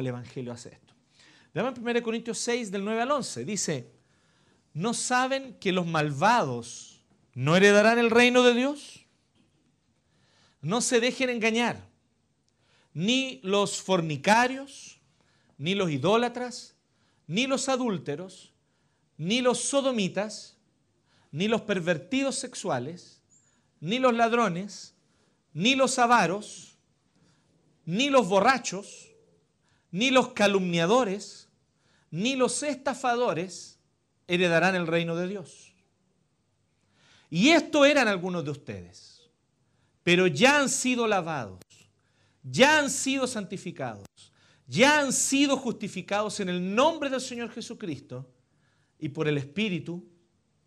el Evangelio hace esto. Veamos en 1 Corintios 6, del 9 al 11. Dice, ¿no saben que los malvados no heredarán el reino de Dios? No se dejen engañar, ni los fornicarios, ni los idólatras, ni los adúlteros, ni los sodomitas, ni los pervertidos sexuales, ni los ladrones, ni los avaros, ni los borrachos, ni los calumniadores, ni los estafadores heredarán el reino de Dios. Y esto eran algunos de ustedes, pero ya han sido lavados, ya han sido santificados, ya han sido justificados en el nombre del Señor Jesucristo y por el Espíritu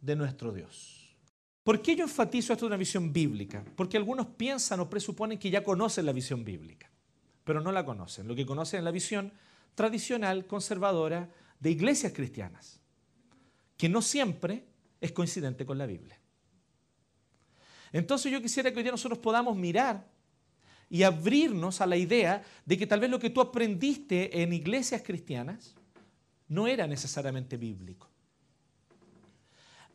de nuestro Dios. ¿Por qué yo enfatizo esto de una visión bíblica? Porque algunos piensan o presuponen que ya conocen la visión bíblica, pero no la conocen. Lo que conocen es la visión tradicional, conservadora, de iglesias cristianas, que no siempre es coincidente con la Biblia. Entonces yo quisiera que hoy día nosotros podamos mirar y abrirnos a la idea de que tal vez lo que tú aprendiste en iglesias cristianas no era necesariamente bíblico.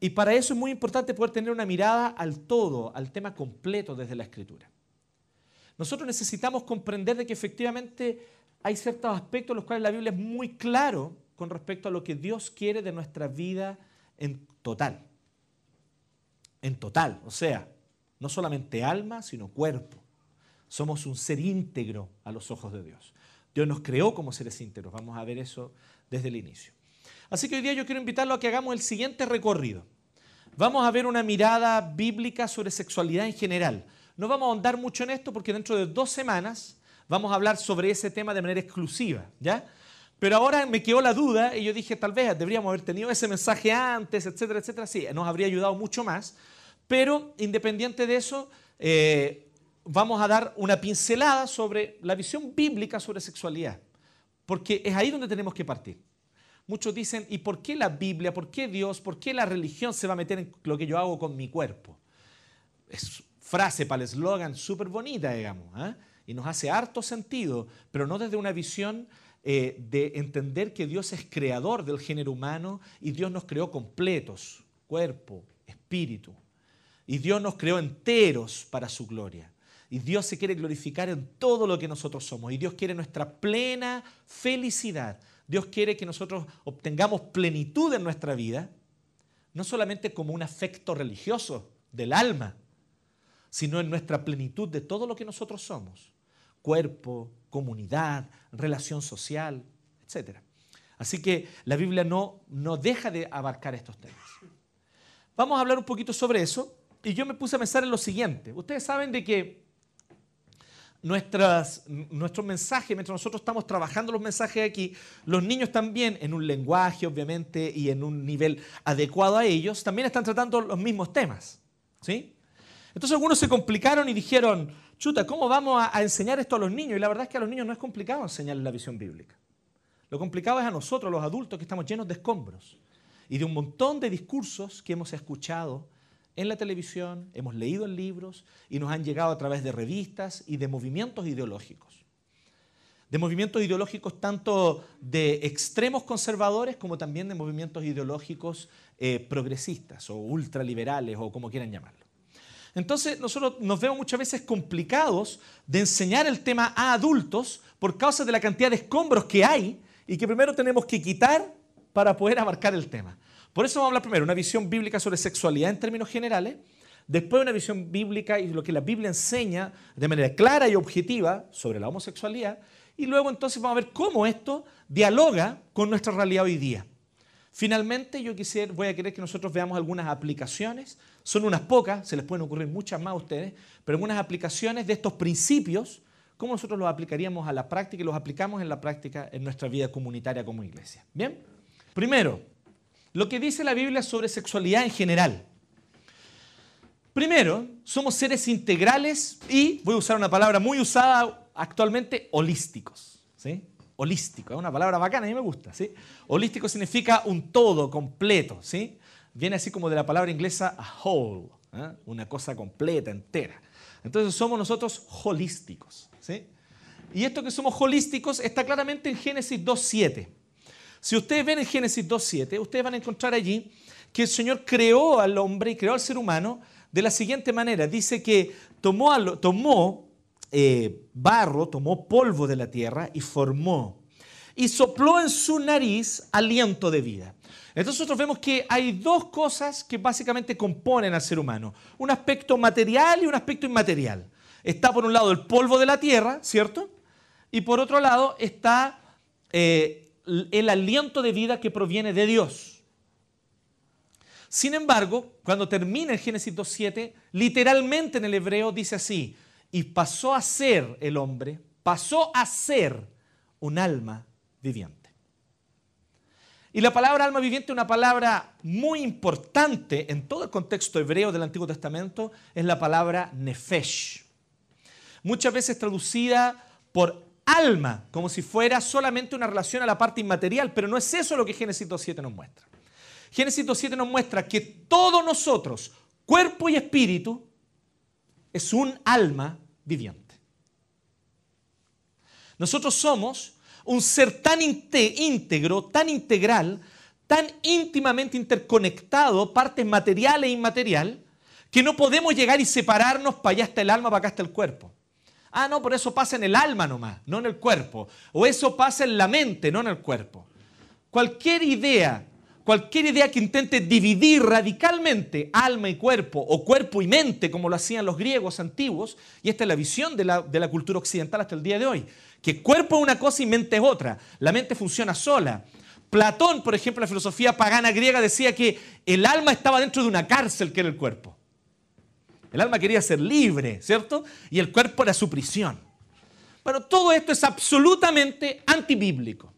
Y para eso es muy importante poder tener una mirada al todo, al tema completo desde la escritura. Nosotros necesitamos comprender de que efectivamente hay ciertos aspectos en los cuales la Biblia es muy claro con respecto a lo que Dios quiere de nuestra vida en total. En total, o sea, no solamente alma, sino cuerpo. Somos un ser íntegro a los ojos de Dios. Dios nos creó como seres íntegros. Vamos a ver eso desde el inicio. Así que hoy día yo quiero invitarlo a que hagamos el siguiente recorrido. Vamos a ver una mirada bíblica sobre sexualidad en general. No vamos a ahondar mucho en esto porque dentro de dos semanas vamos a hablar sobre ese tema de manera exclusiva, ¿ya? Pero ahora me quedó la duda y yo dije, tal vez deberíamos haber tenido ese mensaje antes, etcétera, etcétera. Sí, nos habría ayudado mucho más. Pero independiente de eso, eh, vamos a dar una pincelada sobre la visión bíblica sobre sexualidad. Porque es ahí donde tenemos que partir. Muchos dicen, ¿y por qué la Biblia, por qué Dios, por qué la religión se va a meter en lo que yo hago con mi cuerpo? Es frase para el eslogan súper bonita, digamos, ¿eh? y nos hace harto sentido, pero no desde una visión eh, de entender que Dios es creador del género humano y Dios nos creó completos, cuerpo, espíritu. Y Dios nos creó enteros para su gloria. Y Dios se quiere glorificar en todo lo que nosotros somos. Y Dios quiere nuestra plena felicidad. Dios quiere que nosotros obtengamos plenitud en nuestra vida, no solamente como un afecto religioso del alma, sino en nuestra plenitud de todo lo que nosotros somos. Cuerpo, comunidad, relación social, etc. Así que la Biblia no, no deja de abarcar estos temas. Vamos a hablar un poquito sobre eso y yo me puse a pensar en lo siguiente. Ustedes saben de que nuestras, nuestros mensajes, mientras nosotros estamos trabajando los mensajes aquí, los niños también en un lenguaje, obviamente, y en un nivel adecuado a ellos, también están tratando los mismos temas. ¿sí? Entonces algunos se complicaron y dijeron, chuta, ¿cómo vamos a, enseñar esto a los niños? Y la verdad es que a los niños no es complicado enseñarles la visión bíblica. Lo complicado es a nosotros, los adultos, que estamos llenos de escombros y de un montón de discursos que hemos escuchado en la televisión, hemos leído en libros y nos han llegado a través de revistas y de movimientos ideológicos. De movimientos ideológicos tanto de extremos conservadores como también de movimientos ideológicos eh, progresistas o ultraliberales o como quieran llamarlo. Entonces nosotros nos vemos muchas veces complicados de enseñar el tema a adultos por causa de la cantidad de escombros que hay y que primero tenemos que quitar para poder abarcar el tema. Por eso vamos a hablar primero una visión bíblica sobre sexualidad en términos generales, después una visión bíblica y lo que la Biblia enseña de manera clara y objetiva sobre la homosexualidad, y luego entonces vamos a ver cómo esto dialoga con nuestra realidad hoy día. Finalmente, yo quisiera, voy a querer que nosotros veamos algunas aplicaciones, son unas pocas, se les pueden ocurrir muchas más a ustedes, pero algunas aplicaciones de estos principios, cómo nosotros los aplicaríamos a la práctica y los aplicamos en la práctica en nuestra vida comunitaria como iglesia. Bien, primero, lo que dice la Biblia sobre sexualidad en general. Primero, somos seres integrales y, voy a usar una palabra muy usada actualmente, holísticos. ¿sí? Holístico, es una palabra bacana, a mí me gusta. ¿sí? Holístico significa un todo, completo. ¿sí? Viene así como de la palabra inglesa whole, una cosa completa, entera. Entonces somos nosotros holísticos. ¿sí? y esto que somos holísticos está claramente en Génesis 2.7. Si ustedes ven en Génesis 2.7, ustedes van a encontrar allí que el Señor creó al hombre y creó al ser humano de la siguiente manera. Dice que tomó, tomó eh, barro, tomó polvo de la tierra y formó. Y sopló en su nariz aliento de vida. Entonces nosotros vemos que hay dos cosas que básicamente componen al ser humano. Un aspecto material y un aspecto inmaterial. Está por un lado el polvo de la tierra, ¿cierto? Y por otro lado está eh, el aliento de vida que proviene de Dios. Sin embargo, cuando termina el Génesis 2.7, literalmente en el hebreo dice así, y pasó a ser el hombre, pasó a ser un alma viviente. Y la palabra alma viviente, una palabra muy importante en todo el contexto hebreo del Antiguo Testamento, es la palabra nefesh. Muchas veces traducida por alma, como si fuera solamente una relación a la parte inmaterial, pero no es eso lo que Génesis 2.7 nos muestra. Génesis 2.7 nos muestra que todos nosotros, cuerpo y espíritu, es un alma viviente. Nosotros somos un ser tan íntegro, tan integral, tan íntimamente interconectado, partes material e inmaterial, que no podemos llegar y separarnos para allá está el alma, para acá está el cuerpo. Ah, no, por eso pasa en el alma nomás, no en el cuerpo. O eso pasa en la mente, no en el cuerpo. Cualquier idea cualquier idea que intente dividir radicalmente alma y cuerpo, o cuerpo y mente, como lo hacían los griegos antiguos, y esta es la visión de la, de la cultura occidental hasta el día de hoy, que cuerpo es una cosa y mente es otra, la mente funciona sola. Platón, por ejemplo, la filosofía pagana griega decía que el alma estaba dentro de una cárcel que era el cuerpo. El alma quería ser libre, ¿cierto? Y el cuerpo era su prisión. Pero todo esto es absolutamente antibíblico.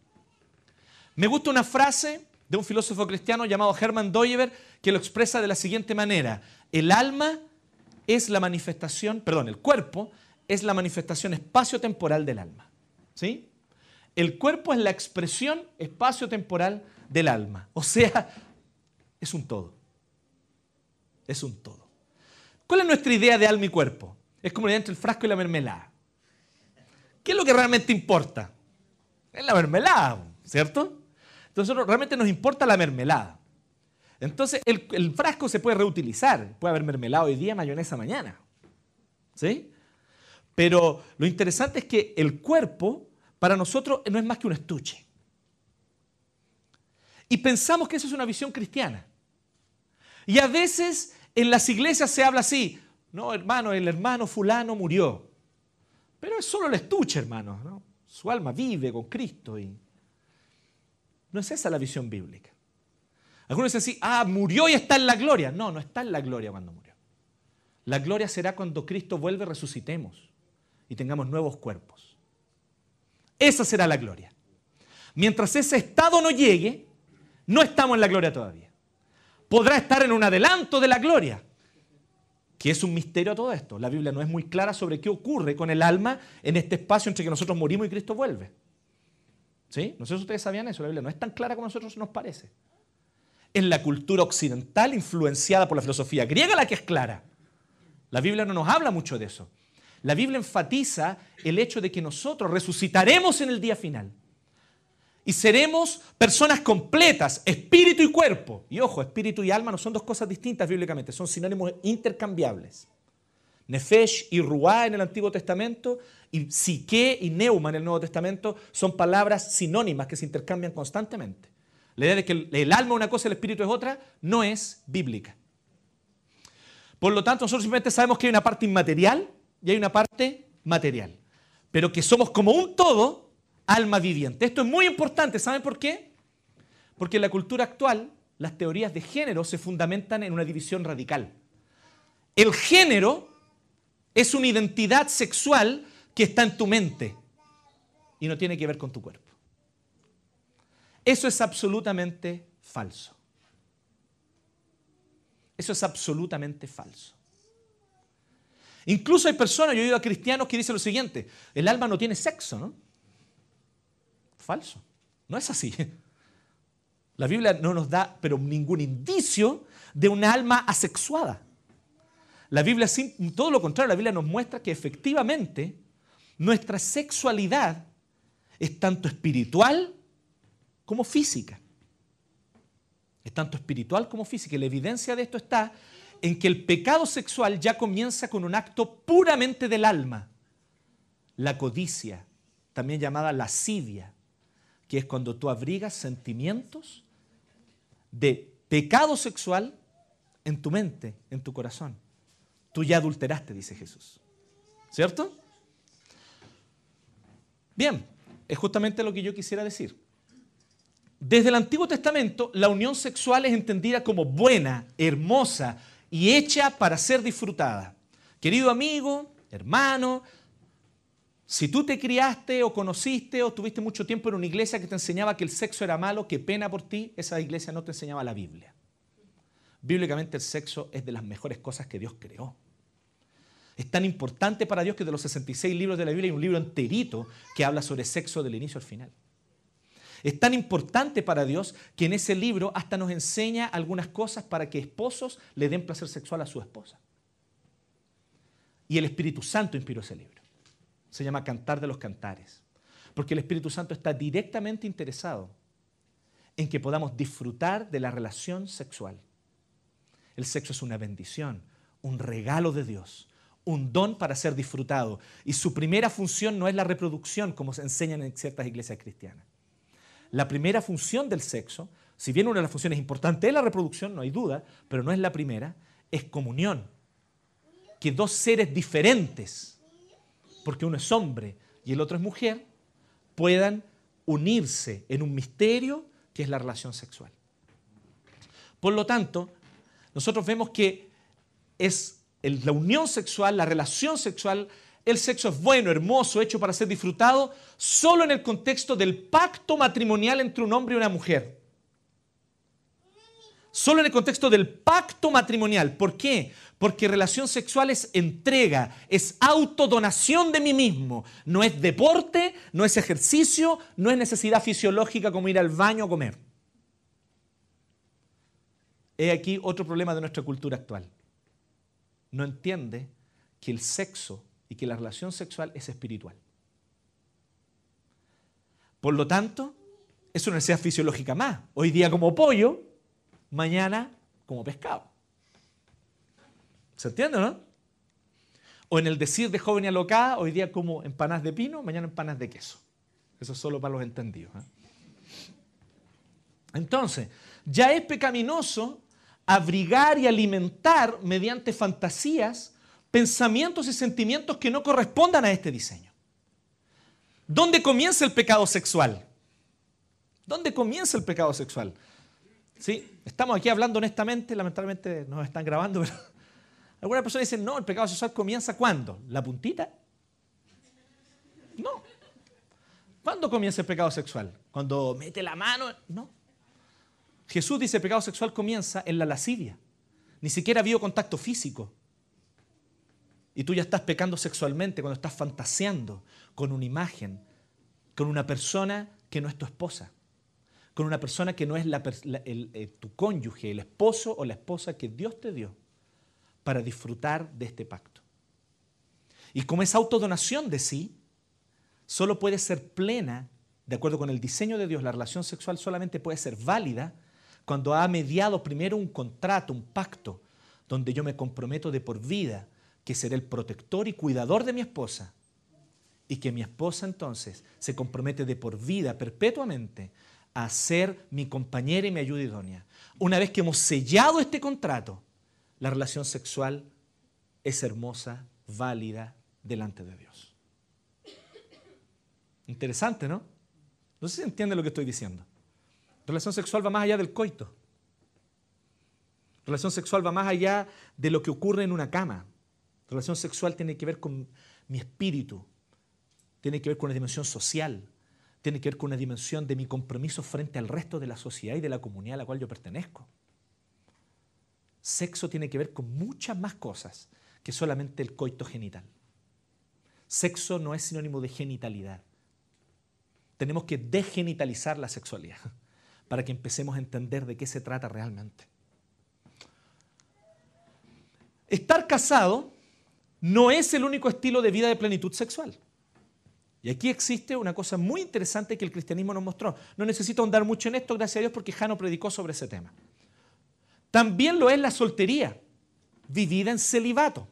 Me gusta una frase de un filósofo cristiano llamado Hermann Doyever que lo expresa de la siguiente manera. El alma es la manifestación, perdón, el cuerpo es la manifestación espacio-temporal del alma. ¿Sí? El cuerpo es la expresión espacio-temporal del alma. O sea, es un todo. Es un todo. ¿Cuál es nuestra idea de alma y cuerpo? Es como entre el frasco y la mermelada. ¿Qué es lo que realmente importa? Es la mermelada, ¿cierto? Entonces realmente nos importa la mermelada. Entonces el, frasco se puede reutilizar. Puede haber mermelada hoy día, mayonesa mañana. ¿Sí? Pero lo interesante es que el cuerpo para nosotros no es más que un estuche. Y pensamos que eso es una visión cristiana. Y a veces en las iglesias se habla así, no hermano, el hermano fulano murió. Pero es solo el estuche, hermano. Su alma vive con Cristo y no es esa la visión bíblica. Algunos dicen así, ah, murió y está en la gloria. No, no está en la gloria cuando murió. La gloria será cuando Cristo vuelve, resucitemos y tengamos nuevos cuerpos. Esa será la gloria. Mientras ese estado no llegue, no estamos en la gloria todavía. Podrá estar en un adelanto de la gloria, que es un misterio a todo esto. La Biblia no es muy clara sobre qué ocurre con el alma en este espacio entre que nosotros morimos y Cristo vuelve. ¿Sí? No sé si ustedes sabían eso, la Biblia no es tan clara como a nosotros nos parece. Es la cultura occidental influenciada por la filosofía griega la que es clara. La Biblia no nos habla mucho de eso. La Biblia enfatiza el hecho de que nosotros resucitaremos en el día final. Y seremos personas completas, espíritu y cuerpo. Y ojo, espíritu y alma no son dos cosas distintas bíblicamente, son sinónimos intercambiables. Nefesh y Ruá en el Antiguo Testamento y Psique y Neuma en el Nuevo Testamento son palabras sinónimas que se intercambian constantemente. La idea de que el alma es una cosa y el espíritu es otra no es bíblica. Por lo tanto, nosotros simplemente sabemos que hay una parte inmaterial y hay una parte material. Pero que somos como un todo, alma viviente. Esto es muy importante. ¿Saben por qué? Porque en la cultura actual las teorías de género se fundamentan en una división radical. El género es una identidad sexual que está en tu mente y no tiene que ver con tu cuerpo. Eso es absolutamente falso. Eso es absolutamente falso. Incluso hay personas, yo he oído a cristianos que dicen lo siguiente, el alma no tiene sexo, ¿no? Falso. No es así. La Biblia no nos da, pero ningún indicio de una alma asexuada. La Biblia, todo lo contrario, la Biblia nos muestra que efectivamente nuestra sexualidad es tanto espiritual como física. Es tanto espiritual como física. Y la evidencia de esto está en que el pecado sexual ya comienza con un acto puramente del alma. La codicia, también llamada lascivia, que es cuando tú abrigas sentimientos de pecado sexual en tu mente, en tu corazón. Tú ya adulteraste, dice Jesús. ¿Cierto? Bien, es justamente lo que yo quisiera decir. Desde el Antiguo Testamento, la unión sexual es entendida como buena, hermosa y hecha para ser disfrutada. Querido amigo, hermano, si tú te criaste o conociste o tuviste mucho tiempo en una iglesia que te enseñaba que el sexo era malo, qué pena por ti, esa iglesia no te enseñaba la Biblia. Bíblicamente el sexo es de las mejores cosas que Dios creó. Es tan importante para Dios que de los 66 libros de la Biblia hay un libro enterito que habla sobre sexo del inicio al final. Es tan importante para Dios que en ese libro hasta nos enseña algunas cosas para que esposos le den placer sexual a su esposa. Y el Espíritu Santo inspiró ese libro. Se llama Cantar de los Cantares. Porque el Espíritu Santo está directamente interesado en que podamos disfrutar de la relación sexual. El sexo es una bendición, un regalo de Dios un don para ser disfrutado. Y su primera función no es la reproducción, como se enseñan en ciertas iglesias cristianas. La primera función del sexo, si bien una de las funciones importantes es la reproducción, no hay duda, pero no es la primera, es comunión. Que dos seres diferentes, porque uno es hombre y el otro es mujer, puedan unirse en un misterio que es la relación sexual. Por lo tanto, nosotros vemos que es la unión sexual, la relación sexual, el sexo es bueno, hermoso, hecho para ser disfrutado, solo en el contexto del pacto matrimonial entre un hombre y una mujer. Solo en el contexto del pacto matrimonial. ¿Por qué? Porque relación sexual es entrega, es autodonación de mí mismo. No es deporte, no es ejercicio, no es necesidad fisiológica como ir al baño o comer. He aquí otro problema de nuestra cultura actual no entiende que el sexo y que la relación sexual es espiritual. Por lo tanto, es una necesidad fisiológica más. Hoy día como pollo, mañana como pescado. ¿Se entiende, no? O en el decir de joven y alocada, hoy día como empanas de pino, mañana empanas de queso. Eso es solo para los entendidos. ¿eh? Entonces, ya es pecaminoso abrigar y alimentar mediante fantasías pensamientos y sentimientos que no correspondan a este diseño. ¿Dónde comienza el pecado sexual? ¿Dónde comienza el pecado sexual? ¿Sí? Estamos aquí hablando honestamente, lamentablemente nos están grabando, pero algunas personas dicen, no, el pecado sexual comienza ¿cuándo? ¿La puntita? No. ¿Cuándo comienza el pecado sexual? ¿Cuando mete la mano? No. Jesús dice, el pecado sexual comienza en la lascivia. Ni siquiera habido contacto físico. Y tú ya estás pecando sexualmente cuando estás fantaseando con una imagen, con una persona que no es tu esposa, con una persona que no es eh, tu cónyuge, el esposo o la esposa que Dios te dio para disfrutar de este pacto. Y como esa autodonación de sí, solo puede ser plena, de acuerdo con el diseño de Dios, la relación sexual solamente puede ser válida cuando ha mediado primero un contrato, un pacto, donde yo me comprometo de por vida que seré el protector y cuidador de mi esposa, y que mi esposa entonces se compromete de por vida, perpetuamente, a ser mi compañera y mi ayuda idónea. Una vez que hemos sellado este contrato, la relación sexual es hermosa, válida delante de Dios. Interesante, ¿no? No sé si entiende lo que estoy diciendo. Relación sexual va más allá del coito. Relación sexual va más allá de lo que ocurre en una cama. Relación sexual tiene que ver con mi espíritu, tiene que ver con una dimensión social, tiene que ver con una dimensión de mi compromiso frente al resto de la sociedad y de la comunidad a la cual yo pertenezco. Sexo tiene que ver con muchas más cosas que solamente el coito genital. Sexo no es sinónimo de genitalidad. Tenemos que degenitalizar la sexualidad para que empecemos a entender de qué se trata realmente. Estar casado no es el único estilo de vida de plenitud sexual. Y aquí existe una cosa muy interesante que el cristianismo nos mostró. No necesito ahondar mucho en esto, gracias a Dios, porque Jano predicó sobre ese tema. También lo es la soltería, vivida en celibato.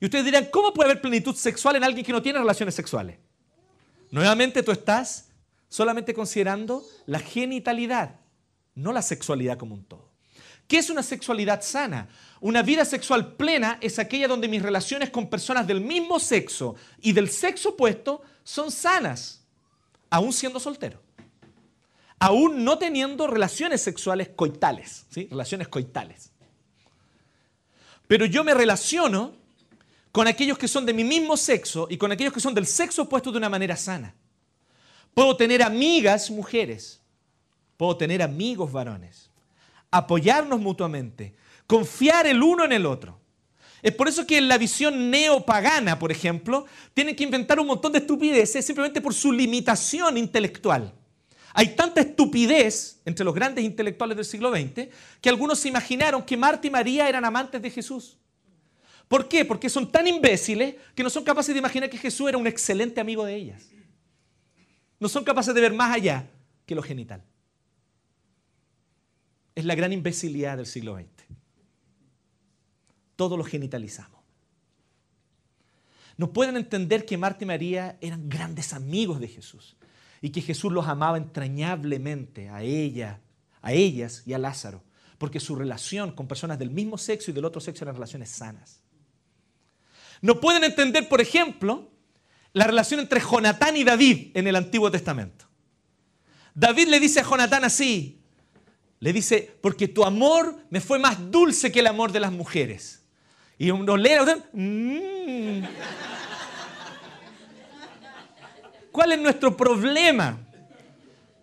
Y ustedes dirán, ¿cómo puede haber plenitud sexual en alguien que no tiene relaciones sexuales? Nuevamente tú estás solamente considerando la genitalidad, no la sexualidad como un todo. ¿Qué es una sexualidad sana? Una vida sexual plena es aquella donde mis relaciones con personas del mismo sexo y del sexo opuesto son sanas, aún siendo soltero. Aún no teniendo relaciones sexuales coitales, ¿sí? Relaciones coitales. Pero yo me relaciono con aquellos que son de mi mismo sexo y con aquellos que son del sexo opuesto de una manera sana. Puedo tener amigas mujeres, puedo tener amigos varones, apoyarnos mutuamente, confiar el uno en el otro. Es por eso que en la visión neopagana, por ejemplo, tienen que inventar un montón de estupideces simplemente por su limitación intelectual. Hay tanta estupidez entre los grandes intelectuales del siglo XX que algunos se imaginaron que Marta y María eran amantes de Jesús. ¿Por qué? Porque son tan imbéciles que no son capaces de imaginar que Jesús era un excelente amigo de ellas. No son capaces de ver más allá que lo genital. Es la gran imbecilidad del siglo XX. Todo lo genitalizamos. No pueden entender que Marta y María eran grandes amigos de Jesús y que Jesús los amaba entrañablemente a ella, a ellas y a Lázaro, porque su relación con personas del mismo sexo y del otro sexo eran relaciones sanas. No pueden entender, por ejemplo, la relación entre Jonatán y David en el Antiguo Testamento. David le dice a Jonatán así, le dice, porque tu amor me fue más dulce que el amor de las mujeres. Y uno lee, mmm. ¿cuál es nuestro problema?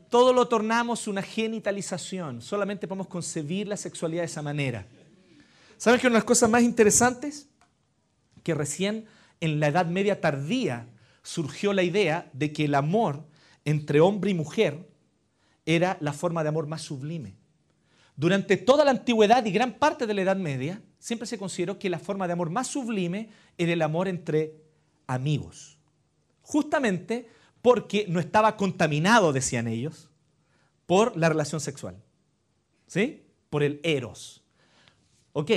Todo lo tornamos una genitalización, solamente podemos concebir la sexualidad de esa manera. ¿Saben que una de las cosas más interesantes? que recién en la Edad Media tardía surgió la idea de que el amor entre hombre y mujer era la forma de amor más sublime. Durante toda la antigüedad y gran parte de la Edad Media, siempre se consideró que la forma de amor más sublime era el amor entre amigos. Justamente porque no estaba contaminado, decían ellos, por la relación sexual. ¿Sí? Por el eros. Ok,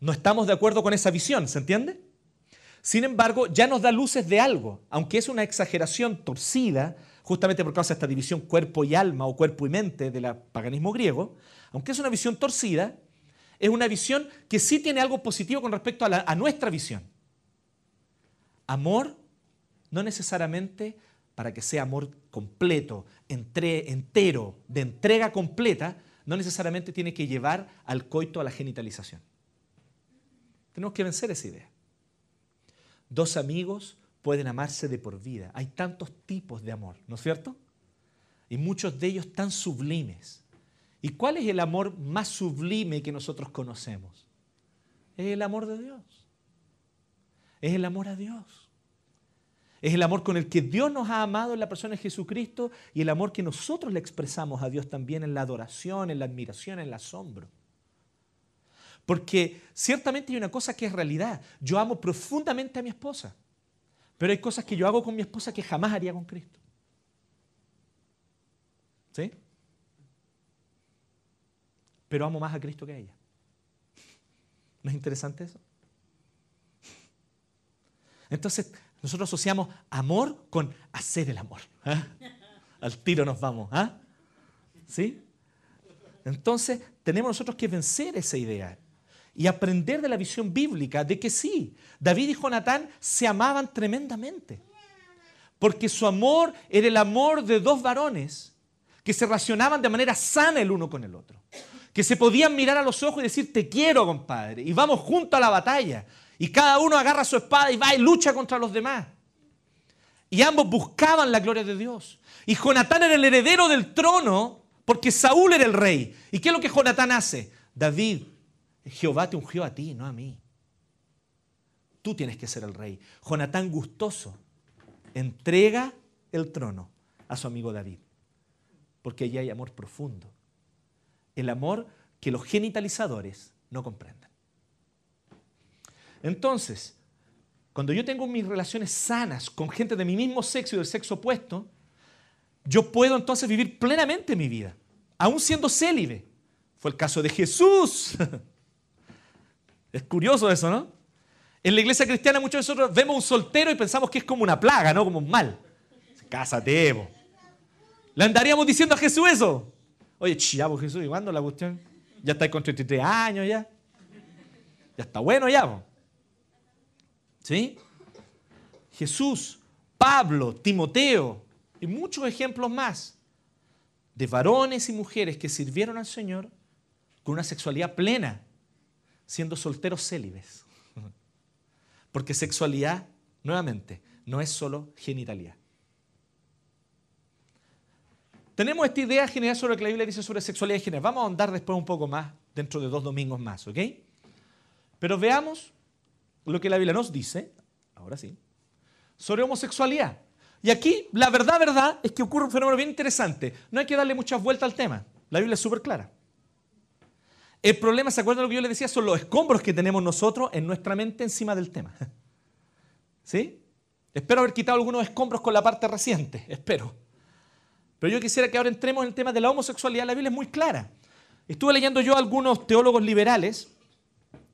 no estamos de acuerdo con esa visión, ¿se entiende? Sin embargo, ya nos da luces de algo, aunque es una exageración torcida, justamente por causa de esta división cuerpo y alma o cuerpo y mente del paganismo griego, aunque es una visión torcida, es una visión que sí tiene algo positivo con respecto a, nuestra visión. Amor no necesariamente para que sea amor completo, entre, entero, de entrega completa, no necesariamente tiene que llevar al coito a la genitalización. Tenemos que vencer esa idea. Dos amigos pueden amarse de por vida. Hay tantos tipos de amor, ¿no es cierto? Y muchos de ellos tan sublimes. ¿Y cuál es el amor más sublime que nosotros conocemos? Es el amor de Dios. Es el amor a Dios. Es el amor con el que Dios nos ha amado en la persona de Jesucristo y el amor que nosotros le expresamos a Dios también en la adoración, en la admiración, en el asombro. Porque ciertamente hay una cosa que es realidad. Yo amo profundamente a mi esposa, pero hay cosas que yo hago con mi esposa que jamás haría con Cristo. ¿Sí? Pero amo más a Cristo que a ella. ¿No es interesante eso? Entonces, nosotros asociamos amor con hacer el amor. ¿ah? Al tiro nos vamos. ¿ah? ¿Sí? Entonces, tenemos nosotros que vencer esa idea y aprender de la visión bíblica de que sí, David y Jonatán se amaban tremendamente. Porque su amor era el amor de dos varones que se relacionaban de manera sana el uno con el otro. Que se podían mirar a los ojos y decir, te quiero, compadre, y vamos juntos a la batalla. Y cada uno agarra su espada y va y lucha contra los demás. Y ambos buscaban la gloria de Dios. Y Jonatán era el heredero del trono porque Saúl era el rey. ¿Y qué es lo que Jonatán hace? David, Jehová te ungió a ti, no a mí. Tú tienes que ser el rey. Jonatán gustoso entrega el trono a su amigo David, porque allí hay amor profundo. El amor que los genitalizadores no comprenden. Entonces, cuando yo tengo mis relaciones sanas con gente de mi mismo sexo y del sexo opuesto, yo puedo entonces vivir plenamente mi vida, aún siendo célibe. Fue el caso de Jesús. Es curioso eso, ¿no? En la iglesia cristiana muchos de nosotros vemos un soltero y pensamos que es como una plaga, ¿no? Como un mal. Cásate, Evo. ¿Le andaríamos diciendo a Jesús eso? Oye, chavo Jesús, ¿y cuándo la cuestión? Ya está con 33 años ya. Ya está bueno ya. ¿Sí? Jesús, Pablo, Timoteo y muchos ejemplos más de varones y mujeres que sirvieron al Señor con una sexualidad plena, siendo solteros célibes. Porque sexualidad, nuevamente, no es solo genitalidad. Tenemos esta idea general sobre lo que la Biblia dice sobre sexualidad y género. Vamos a andar después un poco más, dentro de dos domingos más, ¿ok? Pero veamos lo que la Biblia nos dice, ahora sí, sobre homosexualidad. Y aquí, la verdad, verdad, es que ocurre un fenómeno bien interesante. No hay que darle muchas vueltas al tema. La Biblia es súper clara. El problema, ¿se acuerdan de lo que yo les decía? Son los escombros que tenemos nosotros en nuestra mente encima del tema. ¿Sí? Espero haber quitado algunos escombros con la parte reciente, espero. Pero yo quisiera que ahora entremos en el tema de la homosexualidad. La Biblia es muy clara. Estuve leyendo yo a algunos teólogos liberales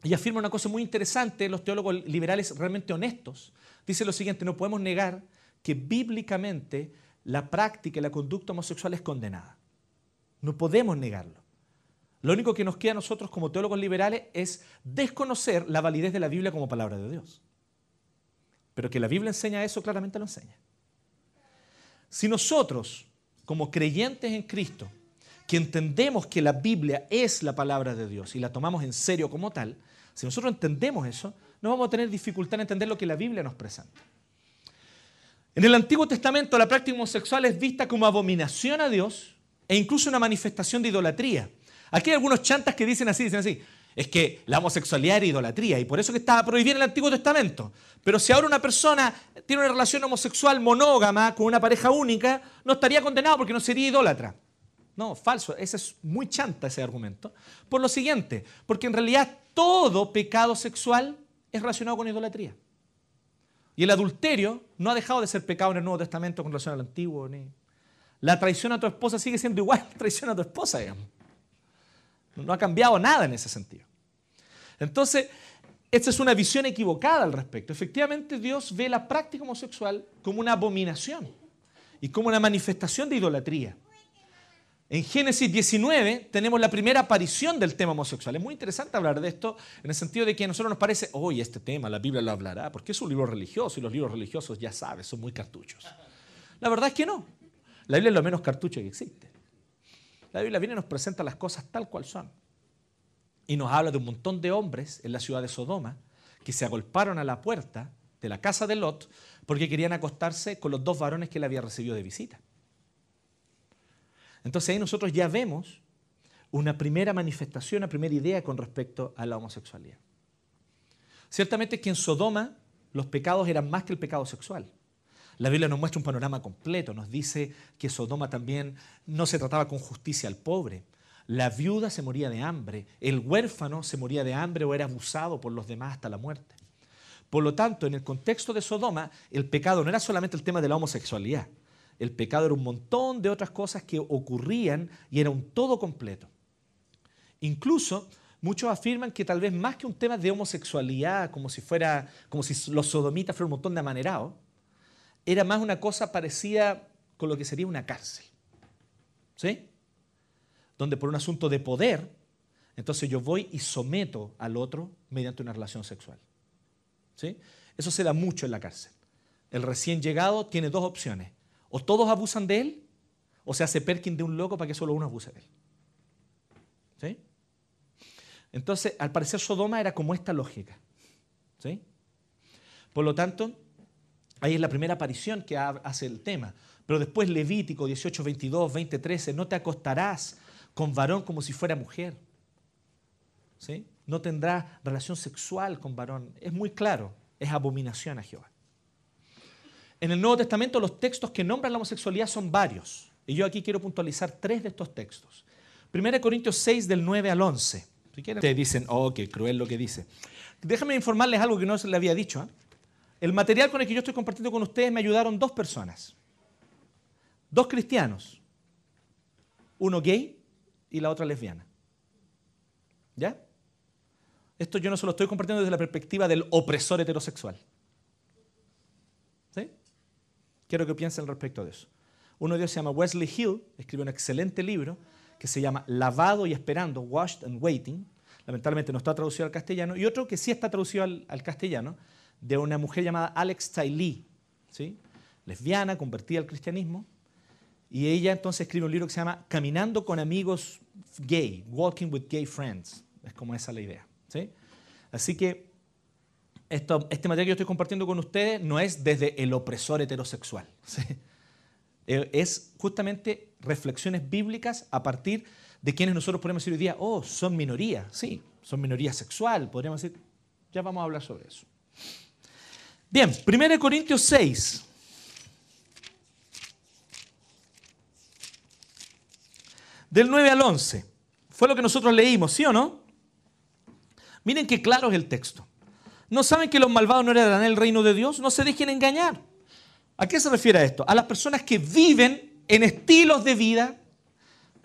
y afirma una cosa muy interesante, los teólogos liberales realmente honestos. Dice lo siguiente, no podemos negar que bíblicamente la práctica y la conducta homosexual es condenada. No podemos negarlo. Lo único que nos queda a nosotros como teólogos liberales es desconocer la validez de la Biblia como palabra de Dios. Pero que la Biblia enseña eso, claramente lo enseña. Si nosotros como creyentes en Cristo, que entendemos que la Biblia es la palabra de Dios y la tomamos en serio como tal, si nosotros entendemos eso, no vamos a tener dificultad en entender lo que la Biblia nos presenta. En el Antiguo Testamento la práctica homosexual es vista como abominación a Dios e incluso una manifestación de idolatría. Aquí hay algunos chantas que dicen así, dicen así, es que la homosexualidad era idolatría y por eso que estaba prohibida en el Antiguo Testamento. Pero si ahora una persona tiene una relación homosexual monógama con una pareja única, no estaría condenado porque no sería idólatra. No, falso, ese es muy chanta ese argumento. Por lo siguiente, porque en realidad todo pecado sexual es relacionado con idolatría. Y el adulterio no ha dejado de ser pecado en el Nuevo Testamento con relación al Antiguo. Ni... La traición a tu esposa sigue siendo igual traición a tu esposa, digamos. No ha cambiado nada en ese sentido. Entonces, esta es una visión equivocada al respecto. Efectivamente, Dios ve la práctica homosexual como una abominación y como una manifestación de idolatría. En Génesis 19 tenemos la primera aparición del tema homosexual. Es muy interesante hablar de esto en el sentido de que a nosotros nos parece, oye, este tema, la Biblia lo hablará, porque es un libro religioso y los libros religiosos, ya sabes, son muy cartuchos. La verdad es que no. La Biblia es lo menos cartucho que existe. La Biblia viene y nos presenta las cosas tal cual son. Y nos habla de un montón de hombres en la ciudad de Sodoma que se agolparon a la puerta de la casa de Lot porque querían acostarse con los dos varones que él había recibido de visita. Entonces ahí nosotros ya vemos una primera manifestación, una primera idea con respecto a la homosexualidad. Ciertamente que en Sodoma los pecados eran más que el pecado sexual. La Biblia nos muestra un panorama completo, nos dice que Sodoma también no se trataba con justicia al pobre. La viuda se moría de hambre, el huérfano se moría de hambre o era abusado por los demás hasta la muerte. Por lo tanto, en el contexto de Sodoma, el pecado no era solamente el tema de la homosexualidad, el pecado era un montón de otras cosas que ocurrían y era un todo completo. Incluso muchos afirman que tal vez más que un tema de homosexualidad, como si fuera, como si los sodomitas fueran un montón de amanerados, era más una cosa parecida con lo que sería una cárcel. ¿Sí? Donde por un asunto de poder, entonces yo voy y someto al otro mediante una relación sexual. ¿Sí? Eso se da mucho en la cárcel. El recién llegado tiene dos opciones. O todos abusan de él, o se hace perkin de un loco para que solo uno abuse de él. ¿Sí? Entonces, al parecer Sodoma era como esta lógica. ¿Sí? Por lo tanto, Ahí es la primera aparición que hace el tema. Pero después Levítico 18, 22, 20, 13, no te acostarás con varón como si fuera mujer. ¿Sí? No tendrás relación sexual con varón. Es muy claro, es abominación a Jehová. En el Nuevo Testamento los textos que nombran la homosexualidad son varios. Y yo aquí quiero puntualizar tres de estos textos. 1 Corintios 6 del 9 al 11. Si te dicen, oh, qué cruel lo que dice. Déjame informarles algo que no se le había dicho. ¿eh? El material con el que yo estoy compartiendo con ustedes me ayudaron dos personas. Dos cristianos. Uno gay y la otra lesbiana. ¿Ya? Esto yo no se lo estoy compartiendo desde la perspectiva del opresor heterosexual. ¿Sí? Quiero que piensen respecto de eso. Uno de ellos se llama Wesley Hill, escribe un excelente libro que se llama Lavado y Esperando, Washed and Waiting. Lamentablemente no está traducido al castellano. Y otro que sí está traducido al, castellano, de una mujer llamada Alex Tiley, ¿sí? lesbiana, convertida al cristianismo. Y ella entonces escribe un libro que se llama Caminando con amigos gay, Walking with Gay Friends. Es como esa la idea. ¿sí? Así que esto, este material que yo estoy compartiendo con ustedes no es desde el opresor heterosexual. ¿sí? Eh, es justamente reflexiones bíblicas a partir de quienes nosotros podemos decir hoy día, oh, son minoría, sí, son minoría sexual, podríamos decir, ya vamos a hablar sobre eso. Bien, 1 Corintios 6. Del 9 al 11. Fue lo que nosotros leímos, ¿sí o no? Miren qué claro es el texto. ¿No saben que los malvados no heredarán el reino de Dios? No se dejen engañar. ¿A qué se refiere esto? A las personas que viven en estilos de vida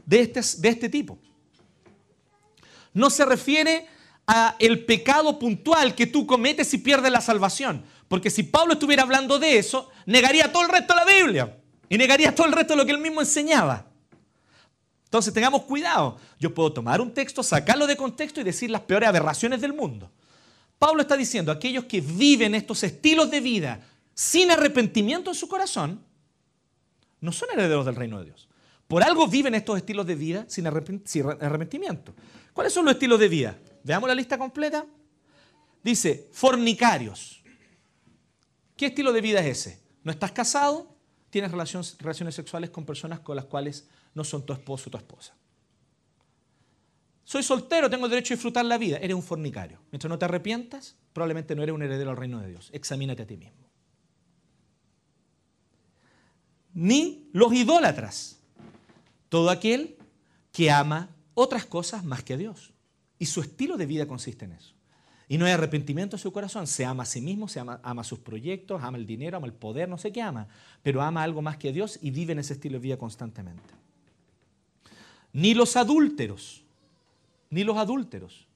de este, de este tipo. No se refiere a el pecado puntual que tú cometes y pierdes la salvación. Porque si Pablo estuviera hablando de eso, negaría todo el resto de la Biblia. Y negaría todo el resto de lo que él mismo enseñaba. Entonces tengamos cuidado. Yo puedo tomar un texto, sacarlo de contexto y decir las peores aberraciones del mundo. Pablo está diciendo, aquellos que viven estos estilos de vida sin arrepentimiento en su corazón, no son herederos del reino de Dios. Por algo viven estos estilos de vida sin arrepentimiento. ¿Cuáles son los estilos de vida? Veamos la lista completa. Dice, fornicarios. ¿Qué estilo de vida es ese? ¿No estás casado? Tienes relaciones, sexuales con personas con las cuales no son tu esposo o tu esposa. Soy soltero, tengo derecho a disfrutar la vida. Eres un fornicario. Mientras no te arrepientas, probablemente no eres un heredero al reino de Dios. Examínate a ti mismo ni los idólatras. Todo aquel que ama otras cosas más que a Dios. Y su estilo de vida consiste en eso. Y no hay arrepentimiento en su corazón. Se ama a sí mismo, se ama, ama sus proyectos, ama el dinero, ama el poder, no sé qué ama. Pero ama algo más que a Dios y vive en ese estilo de vida constantemente. Ni los adúlteros, ni los adúlteros.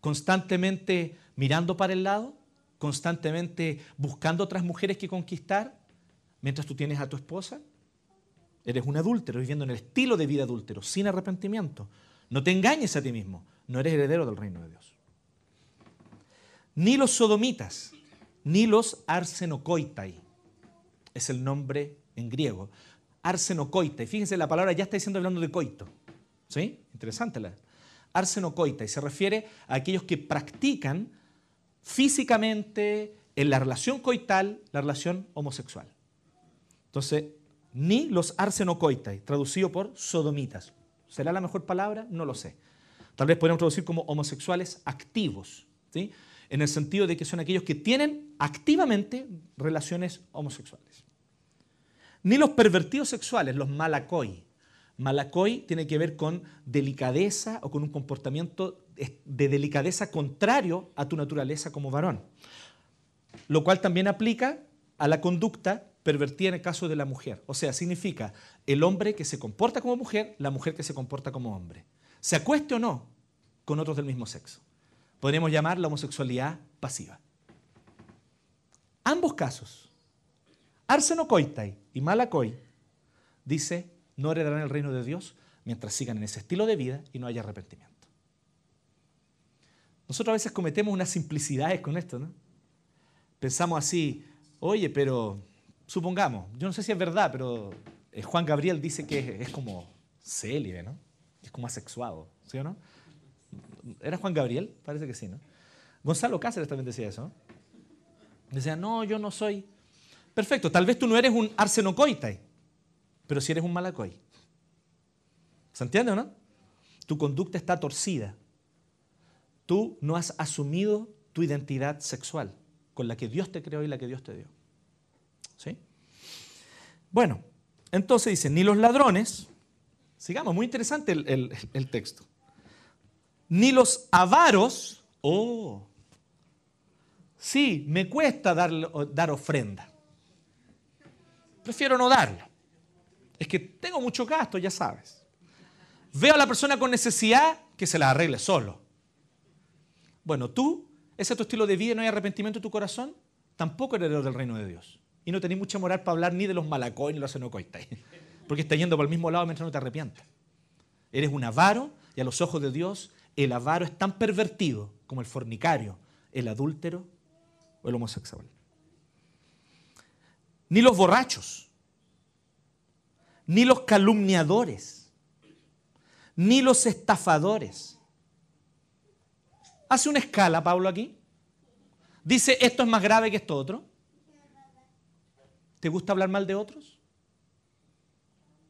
Constantemente mirando para el lado, constantemente buscando otras mujeres que conquistar, mientras tú tienes a tu esposa? Eres un adúltero viviendo en el estilo de vida adúltero, sin arrepentimiento. No te engañes a ti mismo, no eres heredero del reino de Dios. Ni los sodomitas, ni los arsenokoitai, es el nombre en griego. Arsenokoitai, fíjense, la palabra ya está diciendo hablando de coito. ¿Sí? Interesante la. Arsenokoitai se refiere a aquellos que practican físicamente en la relación coital la relación homosexual. Entonces, ni los arsenocoitai, traducido por sodomitas. ¿Será la mejor palabra? No lo sé. Tal vez podríamos traducir como homosexuales activos, ¿sí? en el sentido de que son aquellos que tienen activamente relaciones homosexuales. Ni los pervertidos sexuales, los malakoi. Malakoi tiene que ver con delicadeza o con un comportamiento de delicadeza contrario a tu naturaleza como varón. Lo cual también aplica a la conducta pervertida en el caso de la mujer. O sea, significa el hombre que se comporta como mujer, la mujer que se comporta como hombre. Se acueste o no con otros del mismo sexo. Podríamos llamar la homosexualidad pasiva. Ambos casos, Arseno Coitai y Malakoi, dice, no heredarán el reino de Dios mientras sigan en ese estilo de vida y no haya arrepentimiento. Nosotros a veces cometemos unas simplicidades con esto, ¿no? Pensamos así, oye, pero supongamos, yo no sé si es verdad, pero eh, Juan Gabriel dice que es, como célibe, ¿no? Es como asexuado, ¿sí o no? ¿Era Juan Gabriel? Parece que sí, ¿no? Gonzalo Cáceres también decía eso. Decía, no, yo no soy. Perfecto, tal vez tú no eres un arsenocoitai, pero si eres un malacoi. ¿Se entiende o no? Tu conducta está torcida. Tú no has asumido tu identidad sexual con la que Dios te creó y la que Dios te dio. ¿Sí? Bueno, entonces dice, ni los ladrones, sigamos, muy interesante el, texto, ni los avaros, oh, Sí, me cuesta dar, dar ofrenda. Prefiero no darlo. Es que tengo mucho gasto, ya sabes. Veo a la persona con necesidad que se la arregle solo. Bueno, tú, ese es tu estilo de vida y no hay arrepentimiento en tu corazón, tampoco eres heredero del reino de Dios. Y no tenés mucha moral para hablar ni de los malacoy ni de los enocoitai. Porque estás yendo por el mismo lado mientras no te arrepientas. Eres un avaro y a los ojos de Dios el avaro es tan pervertido como el fornicario, el adúltero o el homosexual. Ni los borrachos, ni los calumniadores, ni los estafadores. Hace una escala, Pablo, aquí. Dice, esto es más grave que esto otro. ¿Te gusta hablar mal de otros?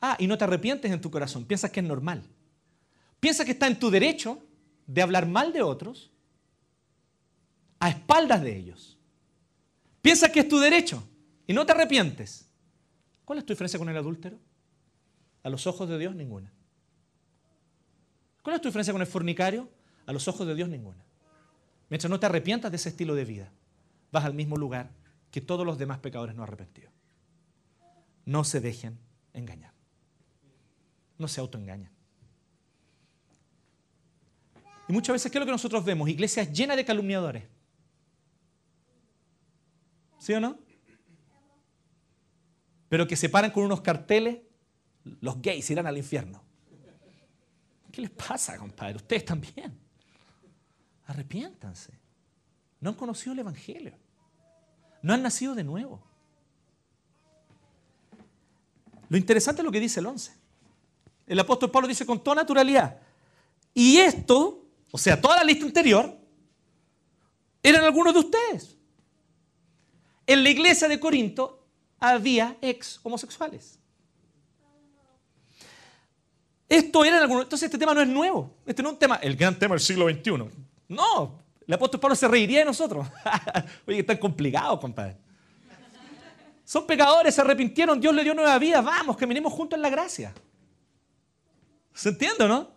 Ah, y no te arrepientes en tu corazón, piensas que es normal. Piensas que está en tu derecho de hablar mal de otros a espaldas de ellos. Piensas que es tu derecho y no te arrepientes. ¿Cuál es tu diferencia con el adúltero? A los ojos de Dios, ninguna. ¿Cuál es tu diferencia con el fornicario? A los ojos de Dios, ninguna. Mientras no te arrepientas de ese estilo de vida, vas al mismo lugar que todos los demás pecadores no arrepentidos. No se dejen engañar. No se autoengañan. Y muchas veces, ¿qué es lo que nosotros vemos? Iglesias llenas de calumniadores. ¿Sí o no? Pero que se paran con unos carteles, los gays irán al infierno. ¿Qué les pasa, compadre? Ustedes también. Arrepiéntanse. No han conocido el Evangelio. No han nacido de nuevo. Lo interesante es lo que dice el 11. El apóstol Pablo dice con toda naturalidad. Y esto, o sea, toda la lista anterior, eran algunos de ustedes. En la iglesia de Corinto había ex homosexuales. Esto era algunos. Entonces, este tema no es nuevo. Este no es un tema, el gran tema del siglo XXI. No, el apóstol Pablo se reiría de nosotros. Oye, es tan complicado, compadre. Son pecadores, se arrepintieron, Dios le dio nueva vida. Vamos, caminemos juntos en la gracia. ¿Se entiende, no?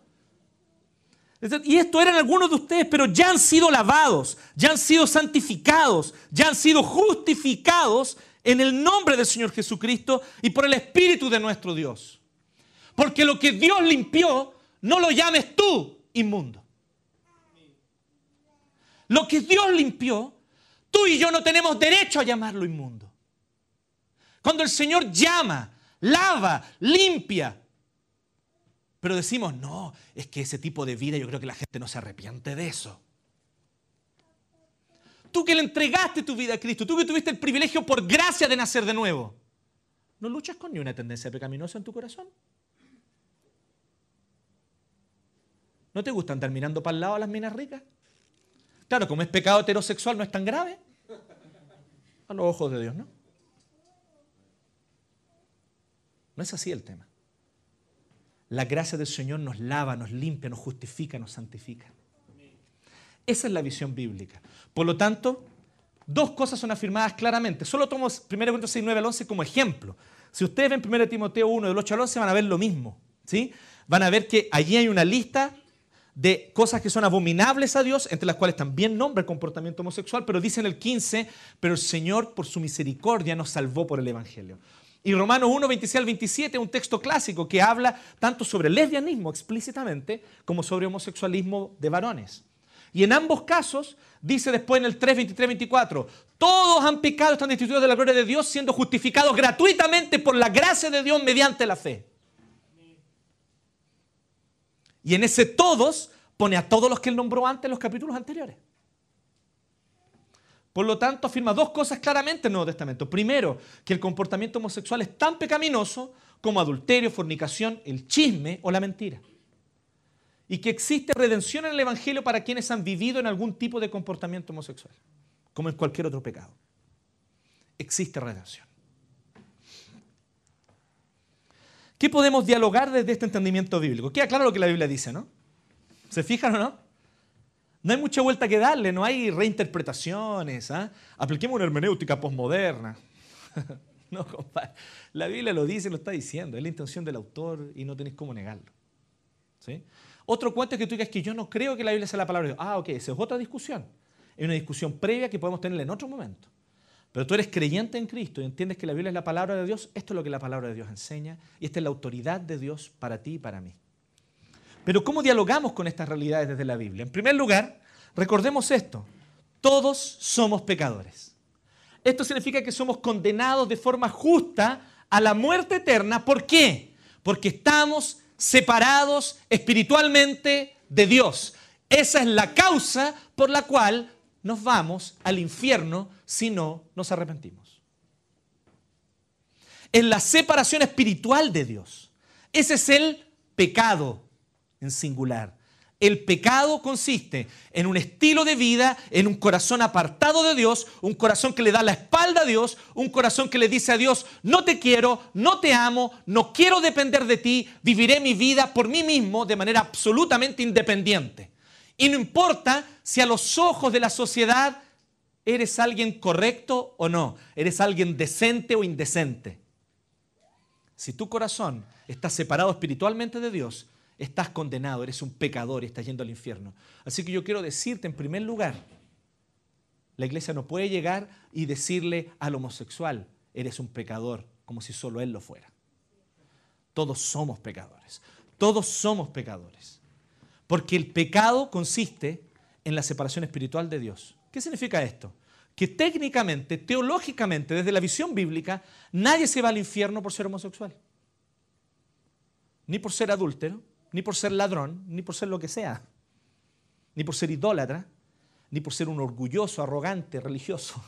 Y esto eran algunos de ustedes, pero ya han sido lavados, ya han sido santificados, ya han sido justificados en el nombre del Señor Jesucristo y por el Espíritu de nuestro Dios. Porque lo que Dios limpió, no lo llames tú inmundo. Lo que Dios limpió, tú y yo no tenemos derecho a llamarlo inmundo. Cuando el Señor llama, lava, limpia, pero decimos, no, es que ese tipo de vida yo creo que la gente no se arrepiente de eso. Tú que le entregaste tu vida a Cristo, tú que tuviste el privilegio por gracia de nacer de nuevo, ¿no luchas con ni una tendencia pecaminosa en tu corazón? ¿No te gusta andar mirando para el lado a las minas ricas? Claro, como es pecado heterosexual no es tan grave. A los ojos de Dios, ¿no? No es así el tema. La gracia del Señor nos lava, nos limpia, nos justifica, nos santifica. Esa es la visión bíblica. Por lo tanto, dos cosas son afirmadas claramente. Solo tomo 1 Corintios 6, 9 al 11 como ejemplo. Si ustedes ven 1 Timoteo 1, del 8 al 11, van a ver lo mismo. ¿sí? Van a ver que allí hay una lista de cosas que son abominables a Dios, entre las cuales también nombra el comportamiento homosexual, pero dice en el 15, pero el Señor por su misericordia nos salvó por el Evangelio. Y Romanos 1, 26 al 27 es un texto clásico que habla tanto sobre lesbianismo explícitamente como sobre homosexualismo de varones. Y en ambos casos dice después en el 3, 23, 24, todos han pecado, están destituidos de la gloria de Dios, siendo justificados gratuitamente por la gracia de Dios mediante la fe. Y en ese todos pone a todos los que él nombró antes en los capítulos anteriores. Por lo tanto, afirma dos cosas claramente en el Nuevo Testamento. Primero, que el comportamiento homosexual es tan pecaminoso como adulterio, fornicación, el chisme o la mentira. Y que existe redención en el Evangelio para quienes han vivido en algún tipo de comportamiento homosexual, como en cualquier otro pecado. Existe redención. ¿Qué podemos dialogar desde este entendimiento bíblico? Queda claro lo que la Biblia dice, ¿no? ¿Se fijan o no? No hay mucha vuelta que darle, no hay reinterpretaciones. ¿ah? Apliquemos una hermenéutica posmoderna. no, compadre. La Biblia lo dice, lo está diciendo. Es la intención del autor y no tenéis cómo negarlo. ¿Sí? Otro cuento es que tú digas que yo no creo que la Biblia sea la palabra de Dios. Ah, ok, esa es otra discusión. es una discusión previa que podemos tener en otro momento. Pero tú eres creyente en Cristo y entiendes que la Biblia es la palabra de Dios, esto es lo que la palabra de Dios enseña y esta es la autoridad de Dios para ti y para mí. Pero ¿cómo dialogamos con estas realidades desde la Biblia? En primer lugar, recordemos esto, todos somos pecadores. Esto significa que somos condenados de forma justa a la muerte eterna. ¿Por qué? Porque estamos separados espiritualmente de Dios. Esa es la causa por la cual nos vamos al infierno si no nos arrepentimos. Es la separación espiritual de Dios. Ese es el pecado en singular. El pecado consiste en un estilo de vida, en un corazón apartado de Dios, un corazón que le da la espalda a Dios, un corazón que le dice a Dios, no te quiero, no te amo, no quiero depender de ti, viviré mi vida por mí mismo de manera absolutamente independiente. Y no importa si a los ojos de la sociedad eres alguien correcto o no, eres alguien decente o indecente. Si tu corazón está separado espiritualmente de Dios, estás condenado, eres un pecador y estás yendo al infierno. Así que yo quiero decirte en primer lugar, la iglesia no puede llegar y decirle al homosexual, eres un pecador, como si solo él lo fuera. Todos somos pecadores, todos somos pecadores. Porque el pecado consiste en la separación espiritual de Dios. ¿Qué significa esto? Que técnicamente, teológicamente, desde la visión bíblica, nadie se va al infierno por ser homosexual. Ni por ser adúltero, ni por ser ladrón, ni por ser lo que sea, ni por ser idólatra, ni por ser un orgulloso, arrogante, religioso.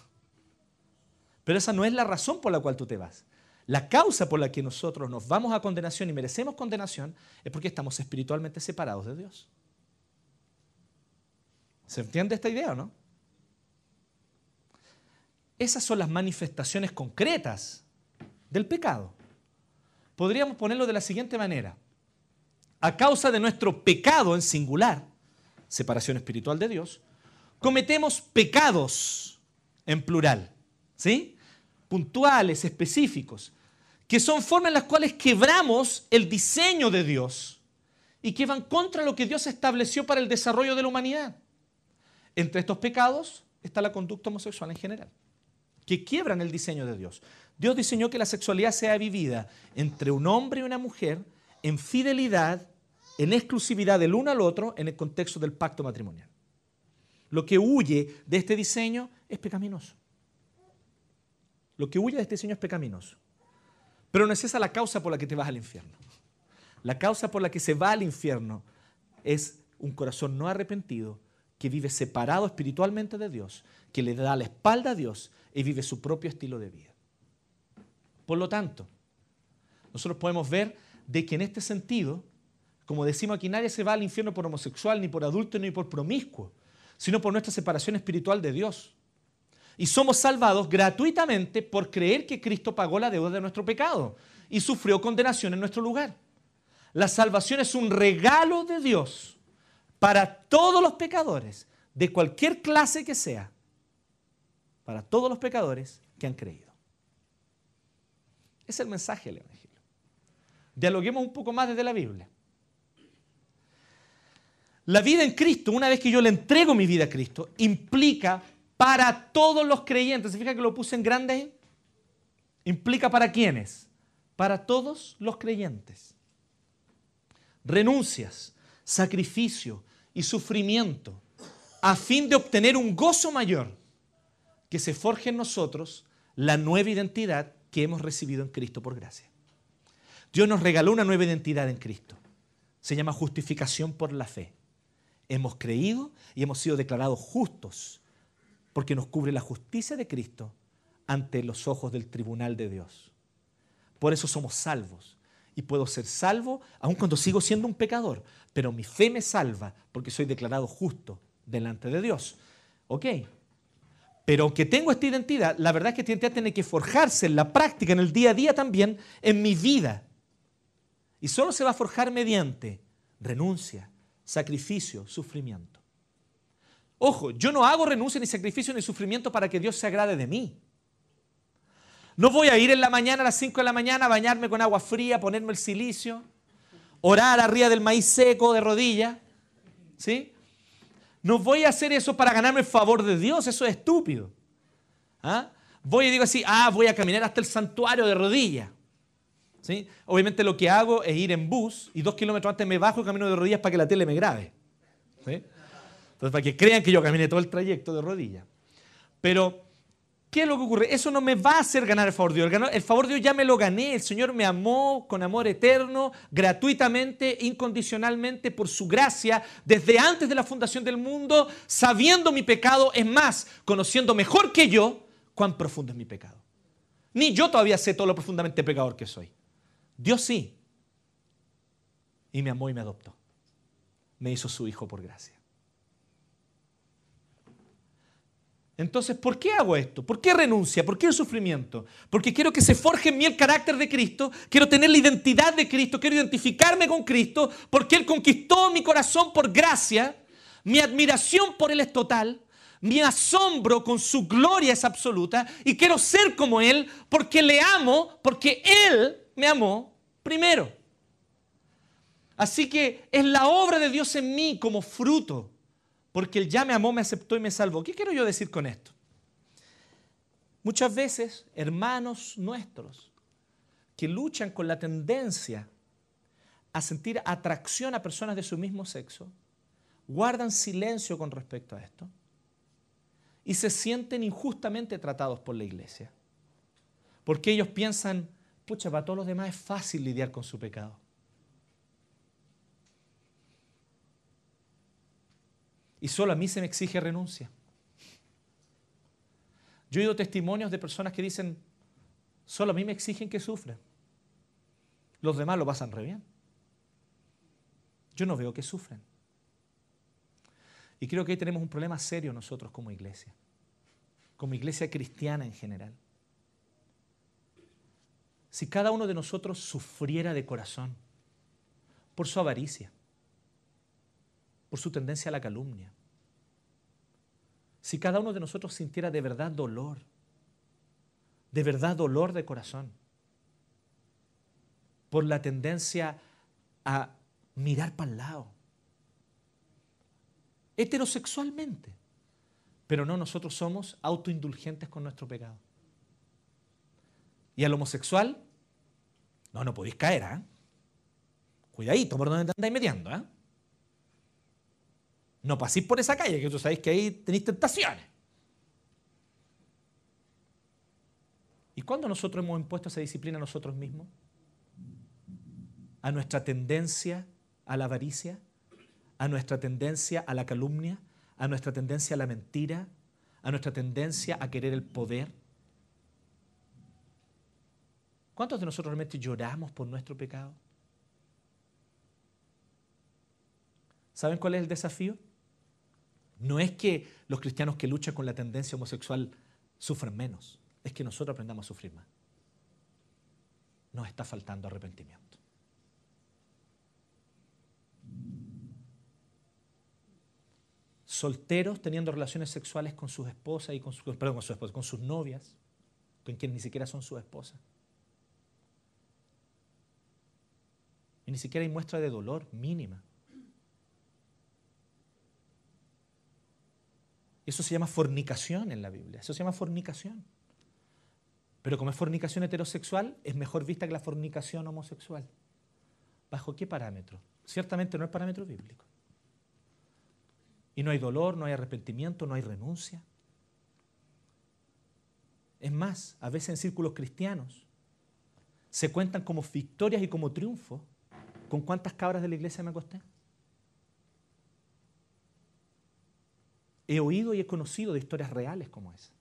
Pero esa no es la razón por la cual tú te vas. La causa por la que nosotros nos vamos a condenación y merecemos condenación es porque estamos espiritualmente separados de Dios. ¿Se entiende esta idea o no? Esas son las manifestaciones concretas del pecado. Podríamos ponerlo de la siguiente manera a causa de nuestro pecado en singular, separación espiritual de Dios, cometemos pecados en plural, ¿sí? Puntuales, específicos, que son formas en las cuales quebramos el diseño de Dios y que van contra lo que Dios estableció para el desarrollo de la humanidad. Entre estos pecados está la conducta homosexual en general, que quiebran el diseño de Dios. Dios diseñó que la sexualidad sea vivida entre un hombre y una mujer en fidelidad, en exclusividad del uno al otro en el contexto del pacto matrimonial. Lo que huye de este diseño es pecaminoso. Lo que huye de este diseño es pecaminoso. Pero no es esa la causa por la que te vas al infierno. La causa por la que se va al infierno es un corazón no arrepentido que vive separado espiritualmente de Dios, que le da la espalda a Dios y vive su propio estilo de vida. Por lo tanto, nosotros podemos ver de que en este sentido, como decimos aquí, nadie se va al infierno por homosexual, ni por adulto, ni por promiscuo, sino por nuestra separación espiritual de Dios. Y somos salvados gratuitamente por creer que Cristo pagó la deuda de nuestro pecado y sufrió condenación en nuestro lugar. La salvación es un regalo de Dios para todos los pecadores, de cualquier clase que sea, para todos los pecadores que han creído. Es el mensaje del. Dialoguemos un poco más desde la Biblia. La vida en Cristo, una vez que yo le entrego mi vida a Cristo, implica para todos los creyentes. ¿Se fija que lo puse en grande? Implica para quiénes? Para todos los creyentes. Renuncias, sacrificio y sufrimiento a fin de obtener un gozo mayor que se forje en nosotros la nueva identidad que hemos recibido en Cristo por gracia. Dios nos regaló una nueva identidad en Cristo. Se llama justificación por la fe. Hemos creído y hemos sido declarados justos porque nos cubre la justicia de Cristo ante los ojos del tribunal de Dios. Por eso somos salvos. Y puedo ser salvo aun cuando sigo siendo un pecador. Pero mi fe me salva porque soy declarado justo delante de Dios. ¿Ok? Pero aunque tengo esta identidad, la verdad es que esta identidad tiene que forjarse en la práctica, en el día a día también, en mi vida. Y solo se va a forjar mediante renuncia, sacrificio, sufrimiento. Ojo, yo no hago renuncia ni sacrificio ni sufrimiento para que Dios se agrade de mí. No voy a ir en la mañana a las 5 de la mañana a bañarme con agua fría, ponerme el silicio, orar arriba del maíz seco de rodilla. ¿Sí? No voy a hacer eso para ganarme el favor de Dios, eso es estúpido. ¿Ah? Voy y digo así, ah, voy a caminar hasta el santuario de rodillas. Obviamente lo que hago es ir en bus y dos kilómetros antes me bajo y camino de rodillas para que la tele me grabe. Entonces, para que crean que yo caminé todo el trayecto de rodillas. Pero, ¿qué es lo que ocurre? Eso no me va a hacer ganar el favor de Dios. El favor de Dios ya me lo gané. El Señor me amó con amor eterno, gratuitamente, incondicionalmente, por su gracia, desde antes de la fundación del mundo, sabiendo mi pecado. Es más, conociendo mejor que yo cuán profundo es mi pecado. Ni yo todavía sé todo lo profundamente pecador que soy. Dios sí. Y me amó y me adoptó. Me hizo su hijo por gracia. Entonces, ¿por qué hago esto? ¿Por qué renuncia? ¿Por qué el sufrimiento? Porque quiero que se forje en mí el carácter de Cristo, quiero tener la identidad de Cristo, quiero identificarme con Cristo, porque Él conquistó mi corazón por gracia, mi admiración por Él es total, mi asombro con su gloria es absoluta y quiero ser como Él porque le amo, porque Él me amó primero. Así que es la obra de Dios en mí como fruto porque Él ya me amó, me aceptó y me salvó. ¿Qué quiero yo decir con esto? Muchas veces, hermanos nuestros, que luchan con la tendencia a sentir atracción a personas de su mismo sexo, guardan silencio con respecto a esto y se sienten injustamente tratados por la iglesia. Porque ellos piensan, pucha, para todos los demás es fácil lidiar con su pecado. y solo a mí se me exige renuncia. Yo he oído testimonios de personas que dicen, solo a mí me exigen que sufra. Los demás lo pasan re bien. Yo no veo que sufren. Y creo que ahí tenemos un problema serio nosotros como iglesia, como iglesia cristiana en general. Si cada uno de nosotros sufriera de corazón por su avaricia, por su tendencia a la calumnia. Si cada uno de nosotros sintiera de verdad dolor, de verdad dolor de corazón, por la tendencia a mirar para el lado, heterosexualmente, pero no nosotros somos autoindulgentes con nuestro pecado. Y al homosexual, no, no podéis caer, ¿ah? Cuidadito por donde te andáis metiendo, ¿ah? No paséis por esa calle, que tú sabéis que ahí tenéis tentaciones. ¿Y cuándo nosotros hemos impuesto esa disciplina a nosotros mismos? A nuestra tendencia a la avaricia, a nuestra tendencia a la calumnia, a nuestra tendencia a la mentira, a nuestra tendencia a querer el poder. ¿Cuántos de nosotros realmente lloramos por nuestro pecado? ¿Saben cuál es el desafío? No es que los cristianos que luchan con la tendencia homosexual sufren menos, es que nosotros aprendamos a sufrir más. Nos está faltando arrepentimiento. Solteros teniendo relaciones sexuales con sus esposas y con, sus, perdón, con, sus esposas, con sus novias, con quienes ni siquiera son sus esposas. Y ni siquiera hay muestra de dolor mínima. Eso se llama fornicación en la Biblia. Eso se llama fornicación. Pero como es fornicación heterosexual, es mejor vista que la fornicación homosexual. ¿Bajo qué parámetro? Ciertamente no es parámetro bíblico. Y no hay dolor, no hay arrepentimiento, no hay renuncia. Es más, a veces en círculos cristianos se cuentan como victorias y como triunfos con cuántas cabras de la iglesia me acosté. He oído y he conocido de historias reales como esa.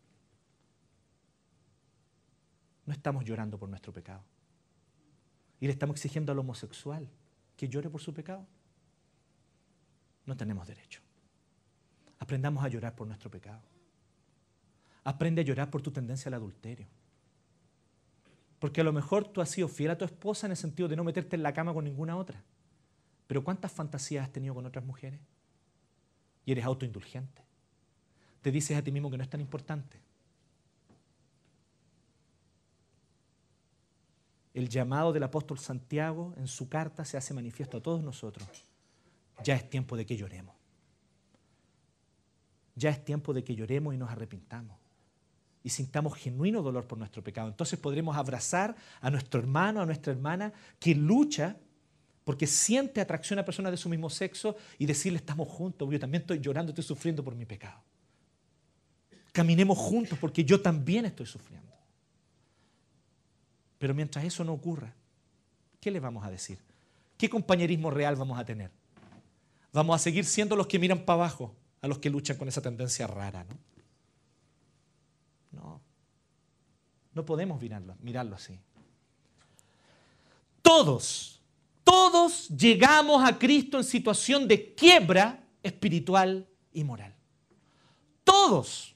No estamos llorando por nuestro pecado. Y le estamos exigiendo al homosexual que llore por su pecado. No tenemos derecho. Aprendamos a llorar por nuestro pecado. Aprende a llorar por tu tendencia al adulterio. Porque a lo mejor tú has sido fiel a tu esposa en el sentido de no meterte en la cama con ninguna otra. Pero ¿cuántas fantasías has tenido con otras mujeres? Y eres autoindulgente te dices a ti mismo que no es tan importante. El llamado del apóstol Santiago en su carta se hace manifiesto a todos nosotros. Ya es tiempo de que lloremos. ya es tiempo de que lloremos y nos arrepintamos y sintamos genuino dolor por nuestro pecado. Entonces podremos abrazar a nuestro hermano, a nuestra hermana que lucha porque siente atracción a personas de su mismo sexo y decirle estamos juntos, yo también estoy llorando, estoy sufriendo por mi pecado. Caminemos juntos porque yo también estoy sufriendo. Pero mientras eso no ocurra, ¿qué le vamos a decir? ¿Qué compañerismo real vamos a tener? Vamos a seguir siendo los que miran para abajo, a los que luchan con esa tendencia rara, ¿no? No podemos mirarlo, mirarlo así. Todos, todos llegamos a Cristo en situación de quiebra espiritual y moral. Todos.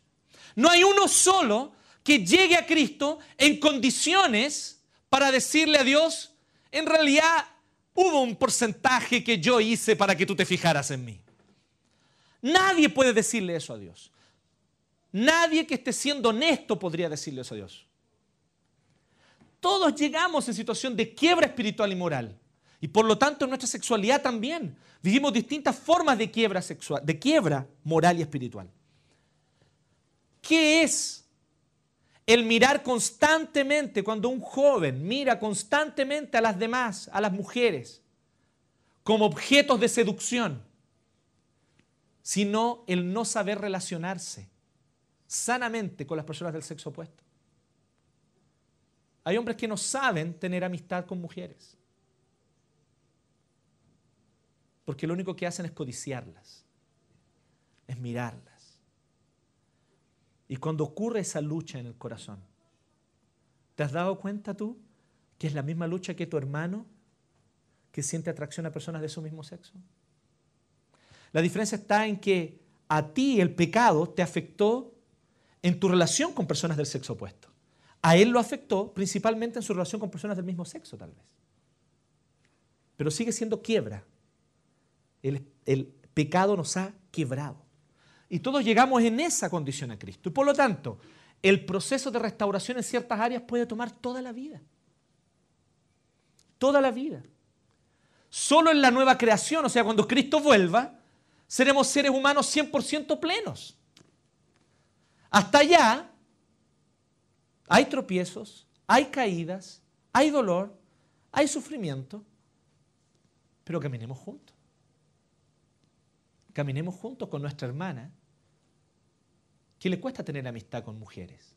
No hay uno solo que llegue a Cristo en condiciones para decirle a Dios, en realidad hubo un porcentaje que yo hice para que tú te fijaras en mí. Nadie puede decirle eso a Dios. Nadie que esté siendo honesto podría decirle eso a Dios. Todos llegamos en situación de quiebra espiritual y moral. Y por lo tanto en nuestra sexualidad también vivimos distintas formas de quiebra sexual, de quiebra moral y espiritual. ¿Qué es el mirar constantemente, cuando un joven mira constantemente a las demás, a las mujeres, como objetos de seducción, sino el no saber relacionarse sanamente con las personas del sexo opuesto. Hay hombres que no saben tener amistad con mujeres, porque lo único que hacen es codiciarlas, es mirarlas. Y cuando ocurre esa lucha en el corazón, ¿te has dado cuenta tú que es la misma lucha que tu hermano que siente atracción a personas de su mismo sexo? La diferencia está en que a ti el pecado te afectó en tu relación con personas del sexo opuesto. A él lo afectó principalmente en su relación con personas del mismo sexo, tal vez. Pero sigue siendo quiebra. El, pecado nos ha quebrado. Y todos llegamos en esa condición a Cristo. Y por lo tanto, el proceso de restauración en ciertas áreas puede tomar toda la vida. Toda la vida. Solo en la nueva creación, o sea, cuando Cristo vuelva, seremos seres humanos 100% plenos. Hasta allá hay tropiezos, hay caídas, hay dolor, hay sufrimiento, pero caminemos juntos. Caminemos juntos con nuestra hermana que le cuesta tener amistad con mujeres,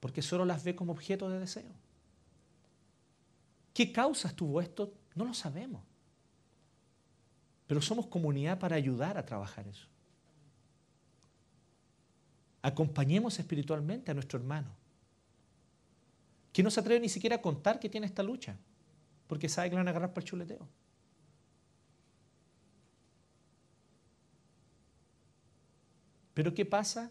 porque solo las ve como objeto de deseo. ¿Qué causas tuvo esto? No lo sabemos. Pero somos comunidad para ayudar a trabajar eso. Acompañemos espiritualmente a nuestro hermano, que no se atreve ni siquiera a contar que tiene esta lucha, porque sabe que le van a agarrar para el chuleteo. Pero ¿qué pasa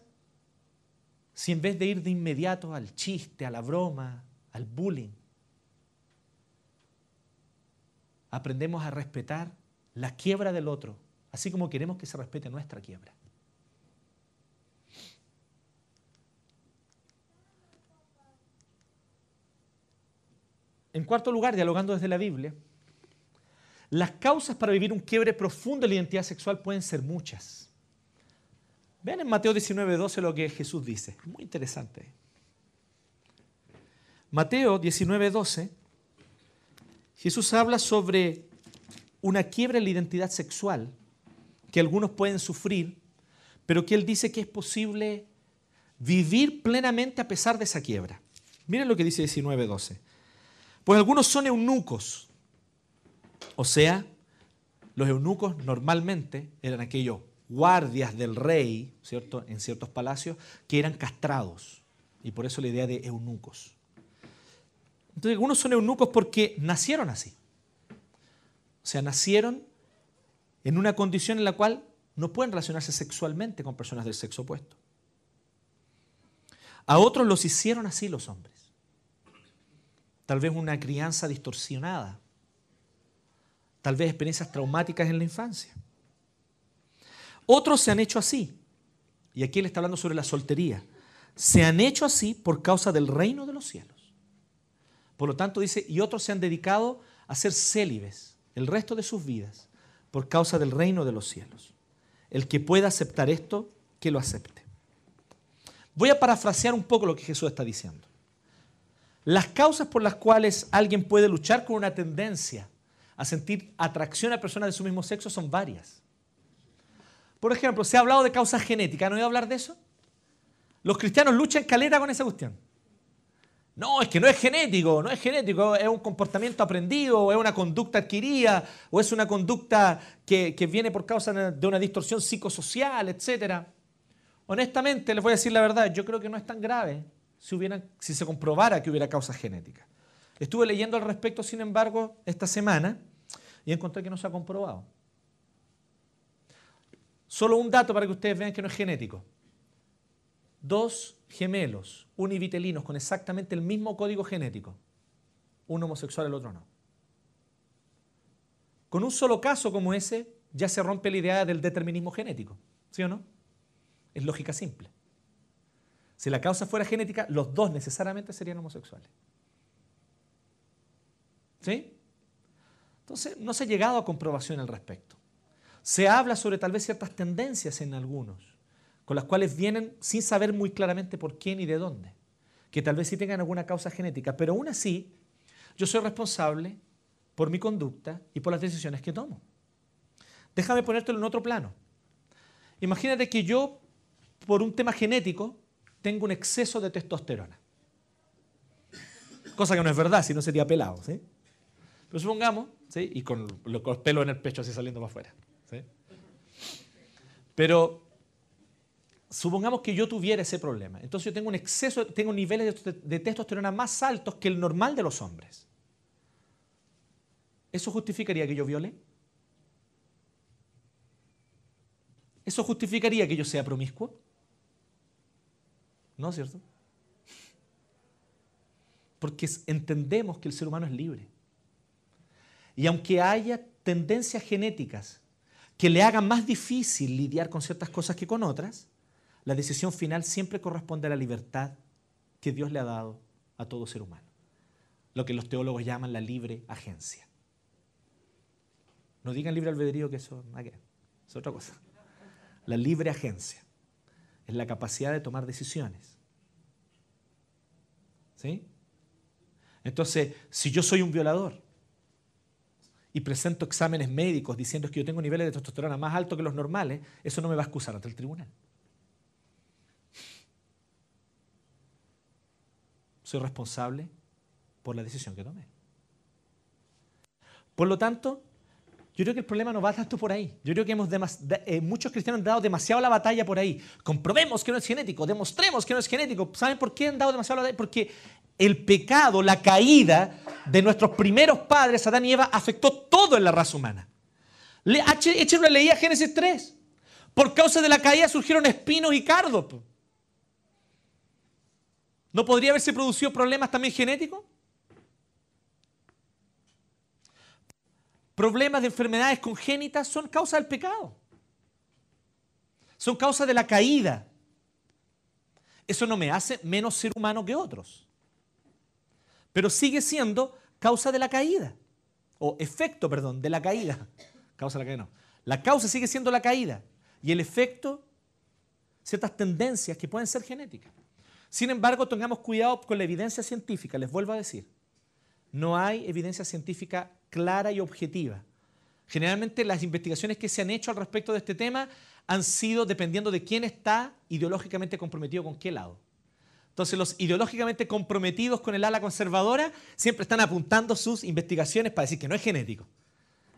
si en vez de ir de inmediato al chiste, a la broma, al bullying, aprendemos a respetar la quiebra del otro, así como queremos que se respete nuestra quiebra? En cuarto lugar, dialogando desde la Biblia, las causas para vivir un quiebre profundo en la identidad sexual pueden ser muchas. Vean en Mateo 19, 12 lo que Jesús dice. Muy interesante. Mateo 19, 12, Jesús habla sobre una quiebra en la identidad sexual que algunos pueden sufrir, pero que él dice que es posible vivir plenamente a pesar de esa quiebra. Miren lo que dice 19, 12. Pues algunos son eunucos, o sea, los eunucos normalmente eran aquellos guardias del rey, ¿cierto? En ciertos palacios, que eran castrados. Y por eso la idea de eunucos. Entonces, algunos son eunucos porque nacieron así. O sea, nacieron en una condición en la cual no pueden relacionarse sexualmente con personas del sexo opuesto. A otros los hicieron así los hombres. Tal vez una crianza distorsionada. Tal vez experiencias traumáticas en la infancia. Otros se han hecho así. Y aquí él está hablando sobre la soltería. Se han hecho así por causa del reino de los cielos. Por lo tanto dice, y otros se han dedicado a ser célibes el resto de sus vidas por causa del reino de los cielos. El que pueda aceptar esto, que lo acepte. Voy a parafrasear un poco lo que Jesús está diciendo. Las causas por las cuales alguien puede luchar con una tendencia a sentir atracción a personas de su mismo sexo son varias. Por ejemplo, se ha hablado de causas genéticas, ¿no voy a hablar de eso? Los cristianos luchan calera con esa cuestión. No, es que no es genético, no es genético, es un comportamiento aprendido, es una conducta adquirida, o es una conducta que, viene por causa de una distorsión psicosocial, etc. Honestamente, les voy a decir la verdad, yo creo que no es tan grave si, si se comprobara que hubiera causas genéticas. Estuve leyendo al respecto, sin embargo, esta semana y encontré que no se ha comprobado. Solo un dato para que ustedes vean que no es genético. Dos gemelos univitelinos con exactamente el mismo código genético, uno homosexual, el otro no. Con un solo caso como ese ya se rompe la idea del determinismo genético, ¿sí o no? Es lógica simple. Si la causa fuera genética, los dos necesariamente serían homosexuales. ¿Sí? Entonces, no se ha llegado a comprobación al respecto. Se habla sobre tal vez ciertas tendencias en algunos con las cuales vienen sin saber muy claramente por quién y de dónde, que tal vez sí tengan alguna causa genética, pero aún así yo soy responsable por mi conducta y por las decisiones que tomo. Déjame ponértelo en otro plano. Imagínate que yo, por un tema genético, tengo un exceso de testosterona. Cosa que no es verdad, si no sería pelado. ¿sí? Pero supongamos, ¿sí? y con los pelos en el pecho así saliendo para afuera. ¿sí? Pero supongamos que yo tuviera ese problema. Entonces yo tengo un exceso, tengo niveles de, testosterona más altos que el normal de los hombres. ¿Eso justificaría que yo viole? ¿Eso justificaría que yo sea promiscuo? ¿No, cierto? Porque entendemos que el ser humano es libre. Y aunque haya tendencias genéticas que le hagan más difícil lidiar con ciertas cosas que con otras, la decisión final siempre corresponde a la libertad que Dios le ha dado a todo ser humano. Lo que los teólogos llaman la libre agencia. No digan libre albedrío que eso es otra cosa. La libre agencia es la capacidad de tomar decisiones. ¿Sí? Entonces, si yo soy un violador y presento exámenes médicos diciendo que yo tengo niveles de testosterona más altos que los normales, eso no me va a excusar ante el tribunal. soy responsable por la decisión que tomé. Por lo tanto, yo creo que el problema no va tanto por ahí. Yo creo que hemos eh, muchos cristianos han dado demasiado la batalla por ahí. Comprobemos que no es genético, demostremos que no es genético. ¿Saben por qué han dado demasiado la batalla? Porque el pecado, la caída de nuestros primeros padres, Adán y Eva, afectó todo en la raza humana. Le, echen una leía Génesis 3. Por causa de la caída surgieron espinos y cardos. ¿No podría haberse producido problemas también genéticos? Problemas de enfermedades congénitas son causa del pecado. Son causa de la caída. Eso no me hace menos ser humano que otros. Pero sigue siendo causa de la caída. O efecto, perdón, de la caída. Causa de la caída no. La causa sigue siendo la caída. Y el efecto, ciertas tendencias que pueden ser genéticas. Sin embargo, tengamos cuidado con la evidencia científica, les vuelvo a decir. No hay evidencia científica clara y objetiva. Generalmente las investigaciones que se han hecho al respecto de este tema han sido dependiendo de quién está ideológicamente comprometido con qué lado. Entonces los ideológicamente comprometidos con el ala conservadora siempre están apuntando sus investigaciones para decir que no es genético.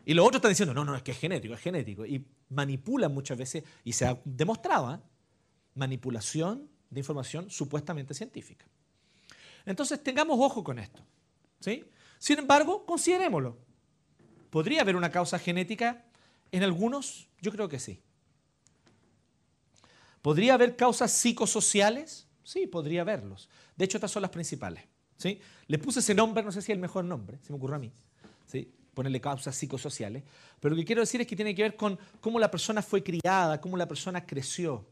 Y los otros están diciendo, no, no, es que es genético, es genético. Y manipulan muchas veces, y se ha demostrado, ¿eh? manipulación de información supuestamente científica. Entonces tengamos ojo con esto. ¿sí? Sin embargo, considerémoslo. ¿Podría haber una causa genética? En algunos, yo creo que sí. ¿Podría haber causas psicosociales? Sí, podría haberlos. De hecho, estas son las principales. ¿sí? Le puse ese nombre, no sé si es el mejor nombre, se me ocurrió a mí. ¿sí? Ponerle causas psicosociales. Pero lo que quiero decir es que tiene que ver con cómo la persona fue criada, cómo la persona creció.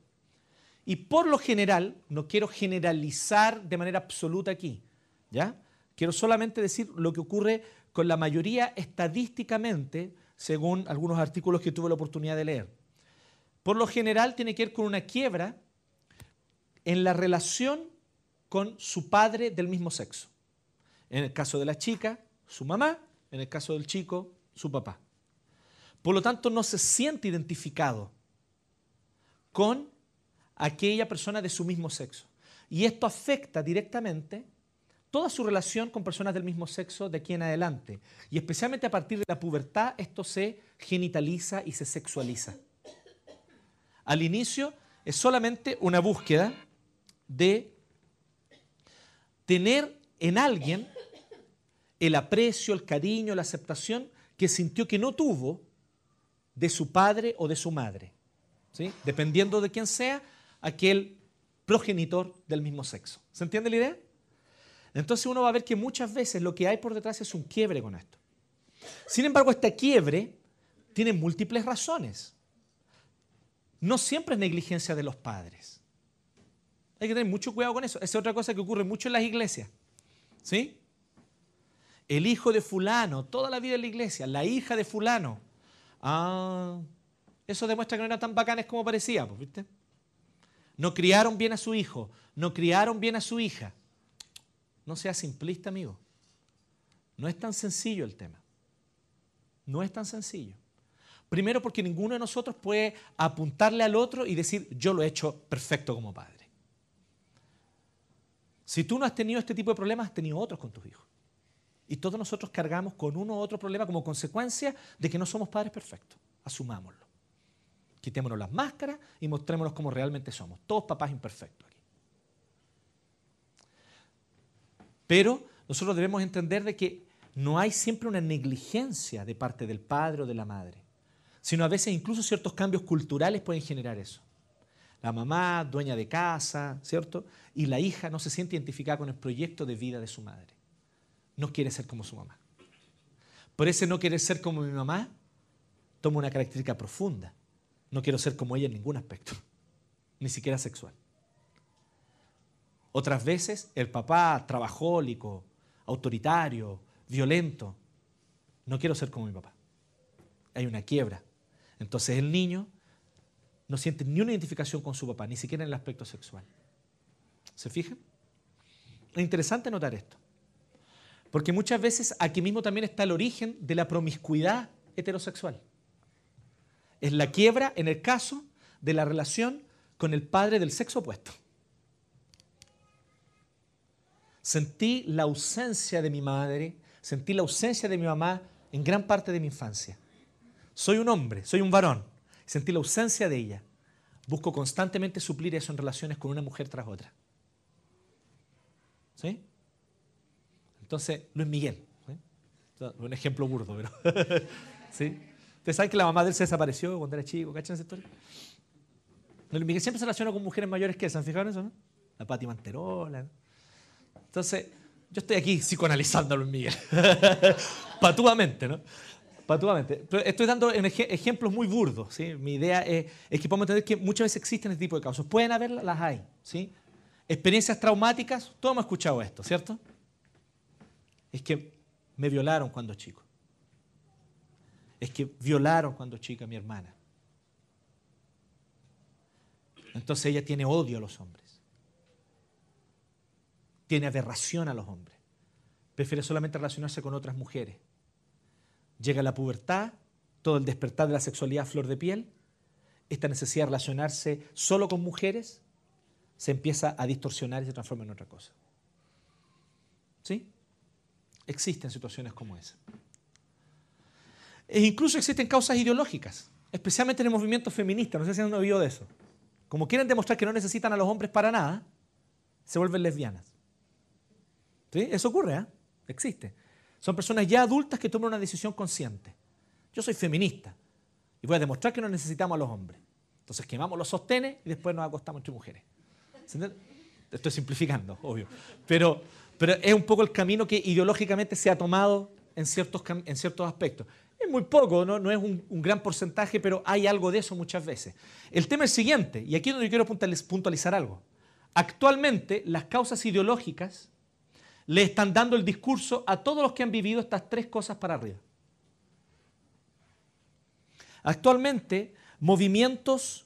Y por lo general, no quiero generalizar de manera absoluta aquí, ¿ya? Quiero solamente decir lo que ocurre con la mayoría estadísticamente, según algunos artículos que tuve la oportunidad de leer. por lo general tiene que ver con una quiebra en la relación con su padre del mismo sexo. En el caso de la chica, su mamá, en el caso del chico, su papá. Por lo tanto, no se siente identificado con aquella persona de su mismo sexo. Y esto afecta directamente toda su relación con personas del mismo sexo de aquí en adelante. Y especialmente a partir de la pubertad, esto se genitaliza y se sexualiza. Al inicio es solamente una búsqueda de tener en alguien el aprecio, el cariño, la aceptación que sintió que no tuvo de su padre o de su madre. ¿sí? Dependiendo de quién sea, aquel progenitor del mismo sexo. ¿Se entiende la idea? Entonces uno va a ver que muchas veces lo que hay por detrás es un quiebre con esto. Sin embargo, este quiebre tiene múltiples razones. No siempre es negligencia de los padres. Hay que tener mucho cuidado con eso. Esa es otra cosa que ocurre mucho en las iglesias. ¿Sí? El hijo de fulano, toda la vida en la iglesia, la hija de fulano. Ah, eso demuestra que no eran tan bacanes como parecía, pues, ¿viste? No criaron bien a su hijo, no criaron bien a su hija. No sea simplista, amigo. No es tan sencillo el tema. No es tan sencillo. Primero porque ninguno de nosotros puede apuntarle al otro y decir, yo lo he hecho perfecto como padre. Si tú no has tenido este tipo de problemas, has tenido otros con tus hijos. Y todos nosotros cargamos con uno u otro problema como consecuencia de que no somos padres perfectos. Asumámoslo. Quitémonos las máscaras y mostrémonos como realmente somos. Todos papás imperfectos aquí. Pero nosotros debemos entender de que no hay siempre una negligencia de parte del padre o de la madre, sino a veces incluso ciertos cambios culturales pueden generar eso. La mamá, dueña de casa, ¿cierto? Y la hija no se siente identificada con el proyecto de vida de su madre no quiere ser como su mamá. Por ese no querer ser como mi mamá, toma una característica profunda. No quiero ser como ella en ningún aspecto, ni siquiera sexual. Otras veces el papá trabajólico, autoritario, violento, no quiero ser como mi papá. Hay una quiebra. Entonces el niño no siente ni una identificación con su papá, ni siquiera en el aspecto sexual. ¿Se fijan? Es interesante notar esto. Porque muchas veces aquí mismo también está el origen de la promiscuidad heterosexual. Es la quiebra en el caso de la relación con el padre del sexo opuesto. Sentí la ausencia de mi madre, sentí la ausencia de mi mamá en gran parte de mi infancia. Soy un hombre, soy un varón, sentí la ausencia de ella. Busco constantemente suplir eso en relaciones con una mujer tras otra. ¿Sí? Entonces, Luis Miguel, un ejemplo burdo, pero. ¿sí? Ustedes saben que la mamá de él se desapareció cuando era chico, ¿cachan esa historia? Luis Miguel siempre se relaciona con mujeres mayores que él, ¿se han fijado en eso? No? La Pati Manterola. Entonces, yo estoy aquí psicoanalizando a Luis Miguel. Patuamente, ¿no? Patuamente. Estoy dando ejemplos muy burdos. ¿sí? Mi idea es, que podemos entender que muchas veces existen este tipo de casos. Pueden haberlas, las hay. ¿sí? Experiencias traumáticas, todos hemos escuchado esto, ¿cierto? es que me violaron cuando chico. Es que violaron cuando chica a mi hermana. Entonces ella tiene odio a los hombres. Tiene aberración a los hombres. Prefiere solamente relacionarse con otras mujeres. Llega la pubertad, todo el despertar de la sexualidad a flor de piel, esta necesidad de relacionarse solo con mujeres se empieza a distorsionar y se transforma en otra cosa. ¿Sí? existen situaciones como esa. E incluso existen causas ideológicas, especialmente en el movimiento feminista, no sé si han oído de eso. Como quieren demostrar que no necesitan a los hombres para nada, se vuelven lesbianas. ¿Sí? Eso ocurre, ¿eh? existe. Son personas ya adultas que toman una decisión consciente. Yo soy feminista y voy a demostrar que no necesitamos a los hombres. Entonces quemamos los sostenes y después nos acostamos entre mujeres. Estoy simplificando, obvio. Pero, pero es un poco el camino que ideológicamente se ha tomado en ciertos, en ciertos aspectos. Es muy poco, no, no es un, un, gran porcentaje, pero hay algo de eso muchas veces. El tema es el siguiente, y aquí es donde yo quiero puntualizar algo. Actualmente las causas ideológicas le están dando el discurso a todos los que han vivido estas tres cosas para arriba. Actualmente, movimientos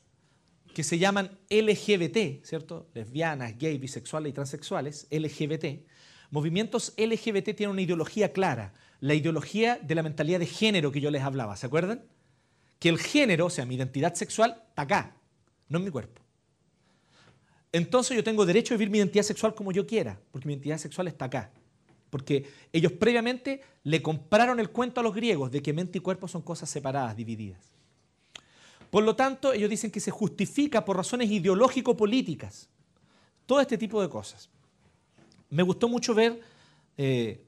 que se llaman LGBT, ¿cierto? Lesbianas, gays, bisexuales y transexuales, LGBT. Movimientos LGBT tienen una ideología clara, la ideología de la mentalidad de género que yo les hablaba, ¿se acuerdan? Que el género, o sea, mi identidad sexual, está acá, no en mi cuerpo. Entonces yo tengo derecho a vivir mi identidad sexual como yo quiera, porque mi identidad sexual está acá. Porque ellos previamente le compraron el cuento a los griegos de que mente y cuerpo son cosas separadas, divididas. Por lo tanto, ellos dicen que se justifica por razones ideológico-políticas todo este tipo de cosas. Me gustó mucho ver eh,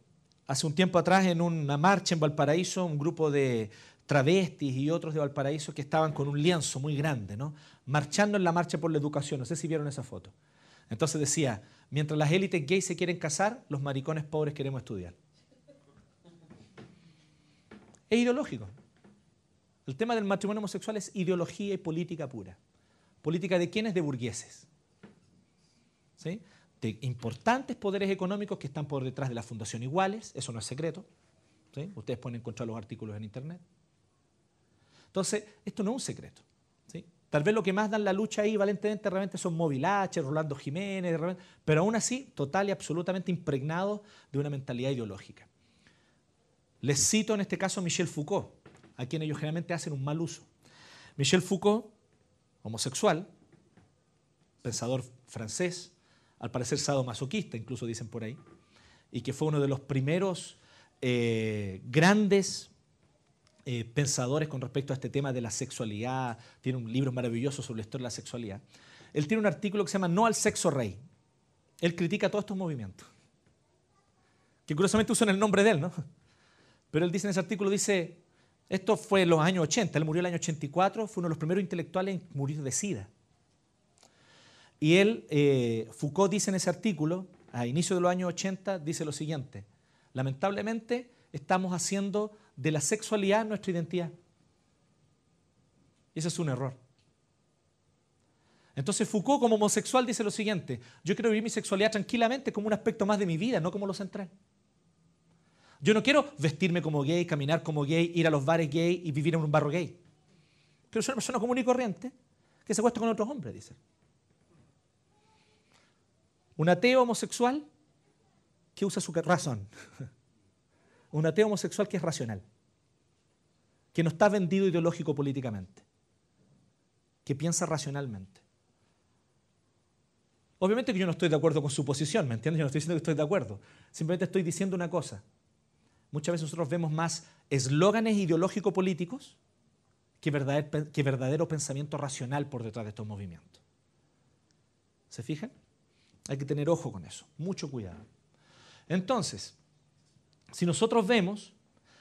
hace un tiempo atrás en una marcha en Valparaíso un grupo de travestis y otros de Valparaíso que estaban con un lienzo muy grande, ¿no? marchando en la marcha por la educación. No sé si vieron esa foto. Entonces decía, mientras las élites gays se quieren casar, los maricones pobres queremos estudiar. Es ideológico. El tema del matrimonio homosexual es ideología y política pura. ¿Política de quiénes? De burgueses. ¿Sí? De importantes poderes económicos que están por detrás de la Fundación Iguales, eso no es secreto. Ustedes pueden encontrar los artículos en Internet. Entonces, esto no es un secreto. ¿sí? Tal vez lo que más dan la lucha ahí valentemente realmente son Móvil H, Rolando Jiménez, pero aún así total y absolutamente impregnados de una mentalidad ideológica. Les cito en este caso a Michel Foucault, a quien ellos generalmente hacen un mal uso. Michel Foucault, homosexual, pensador francés, al parecer sadomasoquista, incluso dicen por ahí, y que fue uno de los primeros eh, grandes eh, pensadores con respecto a este tema de la sexualidad, tiene un libro maravilloso sobre la historia de la sexualidad. Él tiene un artículo que se llama No al sexo rey. Él critica todos estos movimientos, que curiosamente usan el nombre de él, ¿no? Pero él dice en ese artículo, dice, esto fue en los años 80, él murió en el año 84, fue uno de los primeros intelectuales en morir de SIDA. Y él, eh, Foucault dice en ese artículo, a inicio de los años 80, dice lo siguiente, lamentablemente estamos haciendo de la sexualidad nuestra identidad. Ese es un error. Entonces Foucault como homosexual dice lo siguiente, yo quiero vivir mi sexualidad tranquilamente como un aspecto más de mi vida, no como lo central. Yo no quiero vestirme como gay, caminar como gay, ir a los bares gay y vivir en un barro gay. Quiero ser una persona común y corriente que se acuesta con otros hombres, dice. Un ateo homosexual que usa su razón. Un ateo homosexual que es racional. Que no está vendido ideológico políticamente. Que piensa racionalmente. Obviamente que yo no estoy de acuerdo con su posición, ¿me entiendes? Yo no estoy diciendo que estoy de acuerdo. Simplemente estoy diciendo una cosa. Muchas veces nosotros vemos más eslóganes ideológico-políticos que verdadero, que verdadero pensamiento racional por detrás de estos movimientos. ¿Se fijan? Hay que tener ojo con eso, mucho cuidado. Entonces, si nosotros vemos,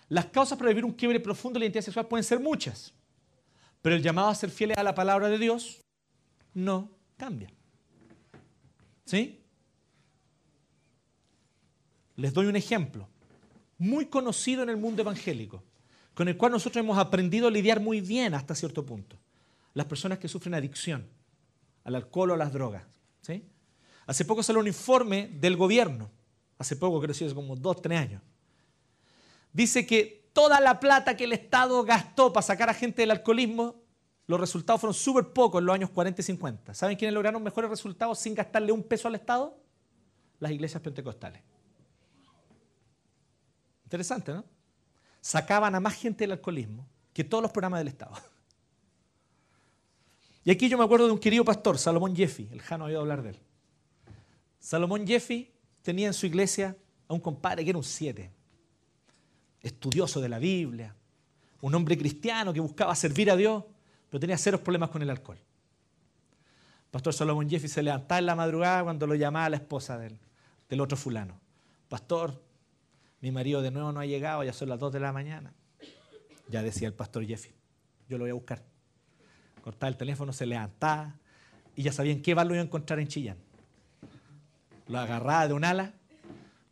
las causas para vivir un quiebre profundo de la identidad sexual pueden ser muchas, pero el llamado a ser fieles a la palabra de Dios no cambia. ¿Sí? Les doy un ejemplo muy conocido en el mundo evangélico, con el cual nosotros hemos aprendido a lidiar muy bien hasta cierto punto. Las personas que sufren adicción al alcohol o a las drogas. ¿sí? Hace poco salió un informe del gobierno, hace poco, creo que hace como dos, tres años. Dice que toda la plata que el Estado gastó para sacar a gente del alcoholismo, los resultados fueron súper pocos en los años 40 y 50. ¿Saben quiénes lograron mejores resultados sin gastarle un peso al Estado? Las iglesias pentecostales. Interesante, ¿no? Sacaban a más gente del alcoholismo que todos los programas del Estado. Y aquí yo me acuerdo de un querido pastor, Salomón Jeffy, el Jano ha oído hablar de él. Salomón Jeffy tenía en su iglesia a un compadre que era un siete, estudioso de la Biblia, un hombre cristiano que buscaba servir a Dios, pero tenía ceros problemas con el alcohol. Pastor Salomón Jeffy se levantaba en la madrugada cuando lo llamaba la esposa del, del otro fulano. Pastor, mi marido de nuevo no ha llegado, ya son las 2 de la mañana. Ya decía el pastor Jeffy, yo lo voy a buscar. Cortaba el teléfono, se levantaba y ya sabían qué bar lo iba a encontrar en Chillán. Lo agarraba de un ala.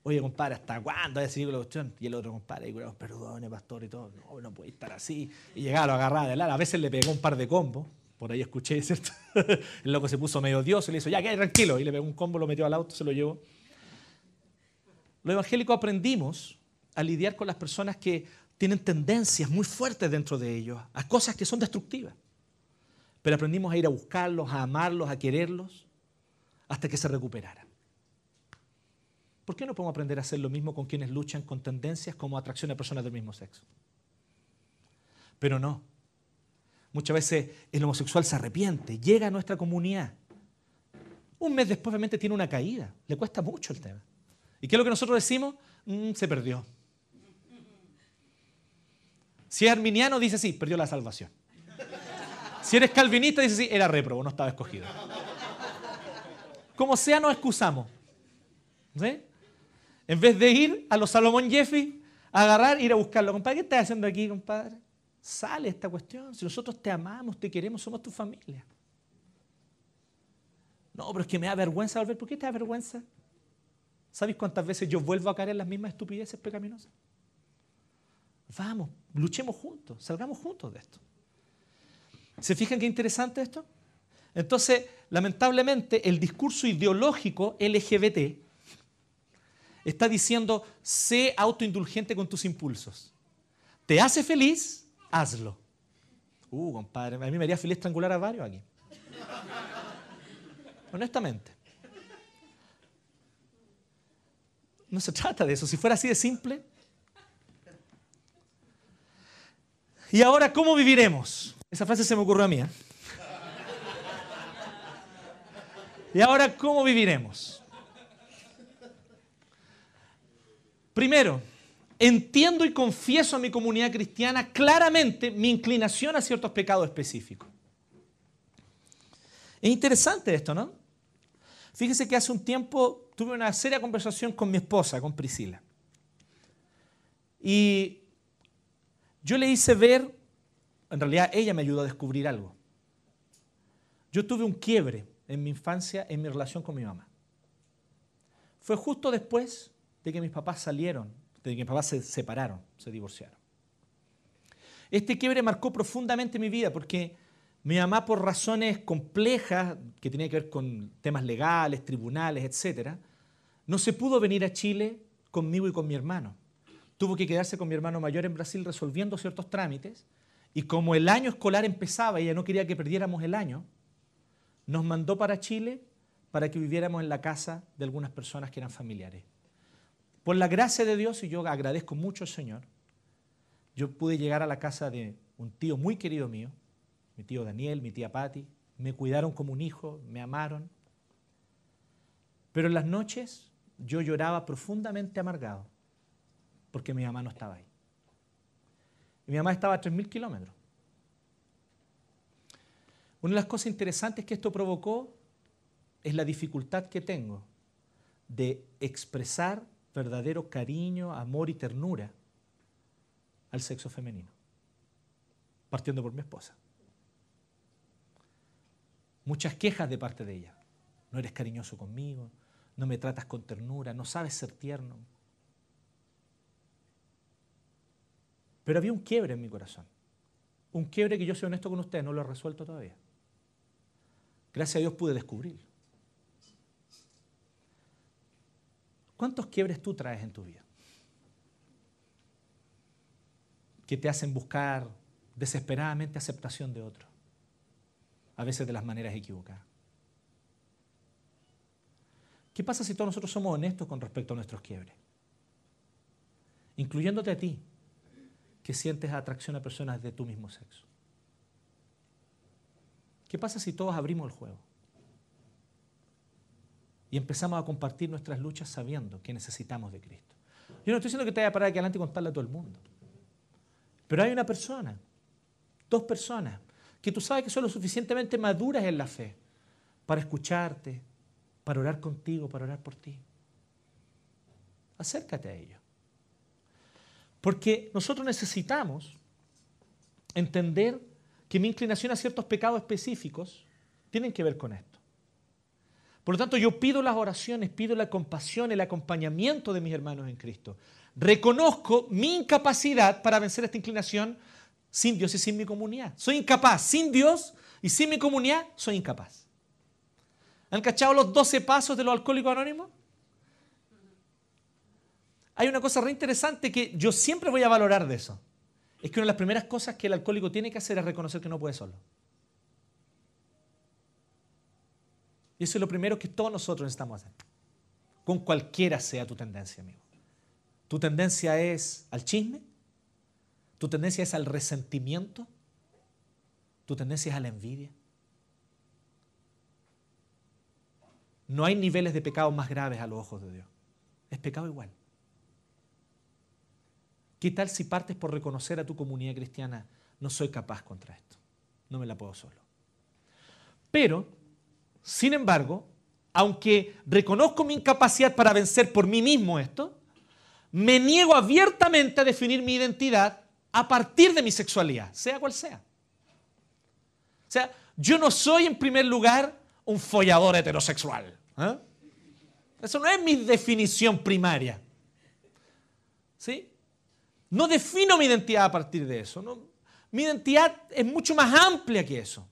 Oye, compadre, ¿hasta cuándo? Decir la cuestión. Y el otro compadre, perdone, pastor, y todo. No, no puede estar así. Y llegaba, lo agarraba del ala. A veces le pegó un par de combos. Por ahí escuché, ¿cierto? el loco se puso medio dios y le hizo, ya, quede tranquilo. Y le pegó un combo, lo metió al auto, se lo llevó. Los evangélicos aprendimos a lidiar con las personas que tienen tendencias muy fuertes dentro de ellos a cosas que son destructivas. pero aprendimos a ir a buscarlos, a amarlos, a quererlos, hasta que se recuperaran. ¿Por qué no podemos aprender a hacer lo mismo con quienes luchan con tendencias como atracción a personas del mismo sexo? Pero no. Muchas veces el homosexual se arrepiente, llega a nuestra comunidad. Un mes después obviamente tiene una caída, le cuesta mucho el tema. ¿Y qué es lo que nosotros decimos? Mm, se perdió. Si es arminiano, dice sí, perdió la salvación. Si eres calvinista, dice sí, era réprobo, no estaba escogido. Como sea, nos excusamos. En vez de ir a los Salomón Jeffy, agarrar, ir a buscarlo. Compadre, ¿qué estás haciendo aquí, compadre? Sale esta cuestión. Si nosotros te amamos, te queremos, somos tu familia. No, pero es que me da vergüenza volver. ¿Por qué te da vergüenza? ¿Sabes cuántas veces yo vuelvo a caer en las mismas estupideces pecaminosas? Vamos, luchemos juntos, salgamos juntos de esto. ¿Se fijan qué interesante esto? Entonces, lamentablemente, el discurso ideológico LGBT está diciendo, sé autoindulgente con tus impulsos. ¿Te hace feliz? Hazlo. Uh, compadre, a mí me haría feliz estrangular a varios aquí. Honestamente. No se trata de eso. Si fuera así de simple. Y ahora, ¿cómo viviremos? Esa frase se me ocurrió a mí. ¿eh? Y ahora, ¿cómo viviremos? Primero, entiendo y confieso a mi comunidad cristiana claramente mi inclinación a ciertos pecados específicos. Es interesante esto, ¿no? Fíjese que hace un tiempo tuve una seria conversación con mi esposa, con Priscila. Y yo le hice ver, en realidad ella me ayudó a descubrir algo. Yo tuve un quiebre en mi infancia en mi relación con mi mamá. Fue justo después de que mis papás salieron, de que mis papás se separaron, se divorciaron. Este quiebre marcó profundamente mi vida porque mi mamá, por razones complejas que tenían que ver con temas legales, tribunales, etc., no se pudo venir a Chile conmigo y con mi hermano. Tuvo que quedarse con mi hermano mayor en Brasil resolviendo ciertos trámites. Y como el año escolar empezaba y ella no quería que perdiéramos el año, nos mandó para Chile para que viviéramos en la casa de algunas personas que eran familiares. Por la gracia de Dios, y yo agradezco mucho al Señor, yo pude llegar a la casa de un tío muy querido mío, mi tío Daniel, mi tía Patti, me cuidaron como un hijo, me amaron. Pero en las noches yo lloraba profundamente amargado porque mi mamá no estaba ahí. Y mi mamá estaba a 3.000 kilómetros. Una de las cosas interesantes que esto provocó es la dificultad que tengo de expresar verdadero cariño, amor y ternura al sexo femenino, partiendo por mi esposa. Muchas quejas de parte de ella. No eres cariñoso conmigo, no me tratas con ternura, no sabes ser tierno. Pero había un quiebre en mi corazón. Un quiebre que yo soy honesto con usted, no lo he resuelto todavía. Gracias a Dios pude descubrirlo. ¿Cuántos quiebres tú traes en tu vida? Que te hacen buscar desesperadamente aceptación de otros a veces de las maneras equivocadas. ¿Qué pasa si todos nosotros somos honestos con respecto a nuestros quiebres? Incluyéndote a ti, que sientes atracción a personas de tu mismo sexo. ¿Qué pasa si todos abrimos el juego? Y empezamos a compartir nuestras luchas sabiendo que necesitamos de Cristo. Yo no estoy diciendo que te vaya a parar aquí adelante y contarle a todo el mundo. Pero hay una persona, dos personas, que tú sabes que son lo suficientemente maduras en la fe para escucharte, para orar contigo, para orar por ti. Acércate a ellos. Porque nosotros necesitamos entender que mi inclinación a ciertos pecados específicos tienen que ver con esto. Por lo tanto, yo pido las oraciones, pido la compasión, el acompañamiento de mis hermanos en Cristo. Reconozco mi incapacidad para vencer esta inclinación sin Dios y sin mi comunidad. Soy incapaz. Sin Dios y sin mi comunidad, soy incapaz. ¿Han cachado los 12 pasos de los alcohólicos anónimos? Hay una cosa re interesante que yo siempre voy a valorar de eso. Es que una de las primeras cosas que el alcohólico tiene que hacer es reconocer que no puede solo. Y eso es lo primero que todos nosotros necesitamos hacer. Con cualquiera sea tu tendencia, amigo. ¿Tu tendencia es al chisme? ¿Tu tendencia es al resentimiento? ¿Tu tendencia es a la envidia? No hay niveles de pecado más graves a los ojos de Dios. Es pecado igual. ¿Qué tal si partes por reconocer a tu comunidad cristiana? No soy capaz contra esto. No me la puedo solo. Pero, sin embargo, aunque reconozco mi incapacidad para vencer por mí mismo esto, me niego abiertamente a definir mi identidad a partir de mi sexualidad, sea cual sea. O sea, yo no soy en primer lugar un follador heterosexual. ¿eh? Eso no es mi definición primaria. ¿Sí? No defino mi identidad a partir de eso. Mi identidad es mucho más amplia que eso.